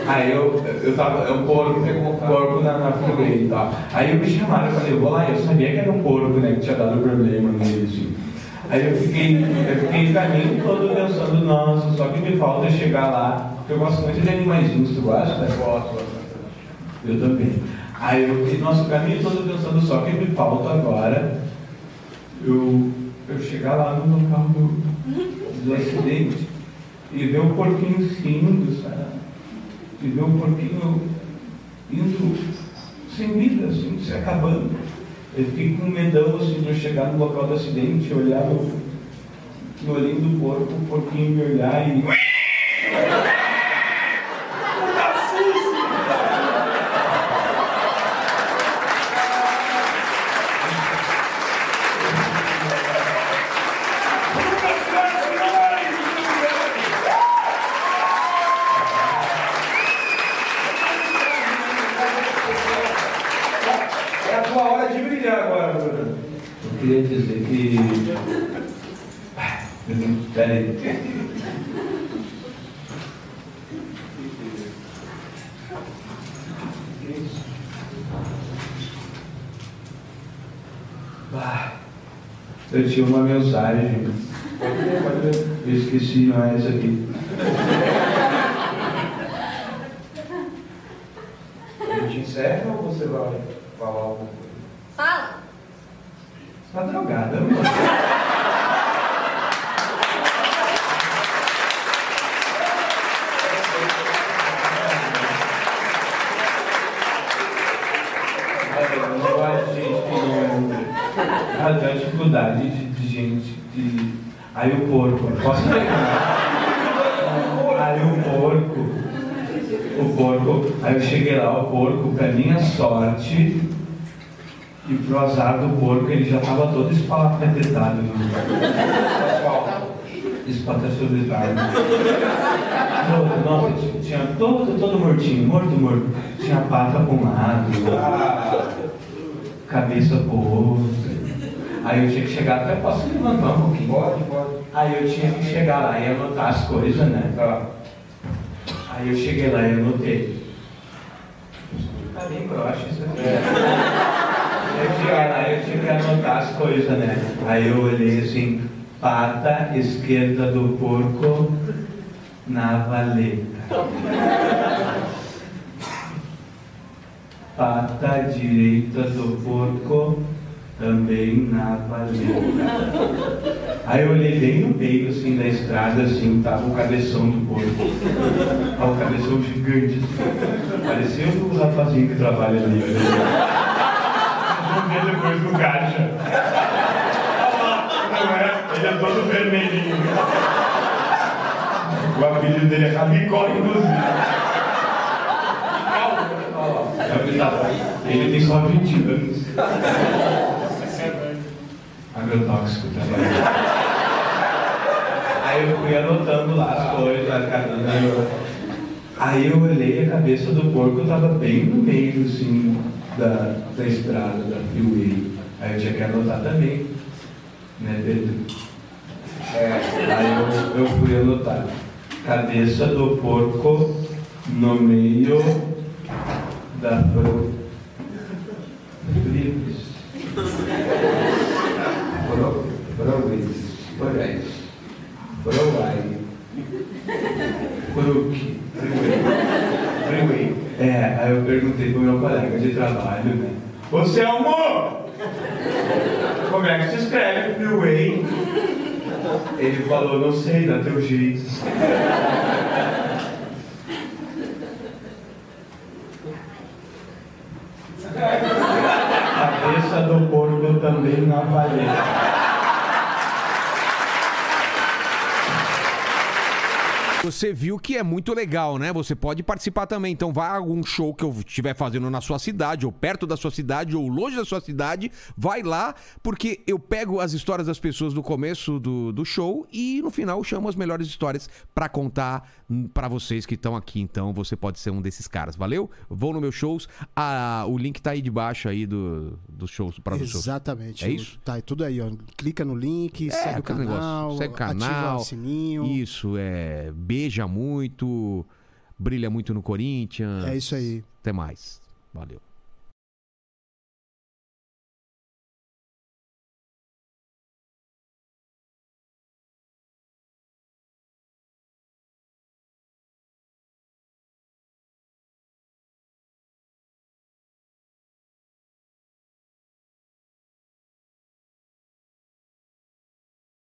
Aí eu, eu tava, eu porco, um porco na, na freeway e tal. Aí me chamaram, eu falei, eu vou lá, eu sabia que era um porco, né, que tinha dado problema nele, assim. Aí eu fiquei, eu fiquei o caminho todo pensando, nossa, só que me falta chegar lá, porque eu gosto muito de animaizinhos, tu gosta? Gosto, eu também. Aí eu fiquei, nossa, o caminho todo pensando, só que me falta agora eu, eu chegar lá no local do, do acidente e ver o porquinho indo, sabe? Ver o porquinho indo sem vida, assim, se acabando. Eu fiquei com medão assim de eu chegar no local do acidente, olhar no, olhinho do porco, o porquinho me olhar e. queria dizer que Pera aí. Ah, eu tinha uma mensagem. Eu esqueci, essa aqui. A gente encerra ou você vai falar alguma coisa? Fala! Tá drogada, mano. É, eu não gosto de gente que não. Ah, tem uma dificuldade de, de gente que. Aí o porco, posso pegar? Aí o porco, o porco, aí eu cheguei lá, o porco, pra minha sorte, e pro azar do porco, ele já tava todo no asfalto. Espalafetado. Todo, nossa, tinha todo, todo mortinho, morto, morto. Tinha pata um lado, cabeça pro outro. Aí eu tinha que chegar, até posso levantar um pouquinho? Pode, pode. Aí eu tinha que chegar lá e anotar as coisas, né? Aí eu cheguei lá e anotei. Tá bem broxa isso aqui. Eu e eu tinha que anotar as coisas, né? Aí eu olhei assim, pata esquerda do porco na valeta. Pata direita do porco também na valeta. Aí eu olhei bem no meio assim da estrada, assim, tava o cabeção do porco. Tava o cabeção gigante. assim. Parecia o rapazinho que trabalha ali. olha. Ver depois no caixa. Não é? Ele é todo vermelhinho. O apelido dele é Rabicó, inclusive. Tá- Ele tem só 20 anos. Agrotóxico também. Aí eu fui anotando lá as coisas, cada um. Aí eu olhei a cabeça do porco, tava bem no meio, assim, da, da estrada, da freeway. Aí eu tinha que anotar também, né, Pedro? É, aí eu, eu fui anotar. Cabeça do porco no meio da pro... Livres. Pro... Provis. Porais. Proai. Brook. Freeway. É, aí eu perguntei pro meu colega de trabalho, né? Ô Selmo! Como é que se escreve freeway? Ele falou, não sei, dá teu jeito. Cabeça do porco também na valeta. Você viu que é muito legal, né? Você pode participar também. Então, vá a algum show que eu estiver fazendo na sua cidade, ou perto da sua cidade, ou longe da sua cidade. Vai lá, porque eu pego as histórias das pessoas no começo do, do show e no final eu chamo as melhores histórias pra contar hum, pra vocês que estão aqui. Então, você pode ser um desses caras. Valeu? Vou no meus shows. Ah, o link tá aí debaixo aí do, dos shows, para os shows. Exatamente. É isso? Tá, é tudo aí, ó. Clica no link, segue o canal, Segue o ativa canal. o sininho. Isso, é. Beija muito, brilha muito no Corinthians. É isso aí. Até mais. Valeu.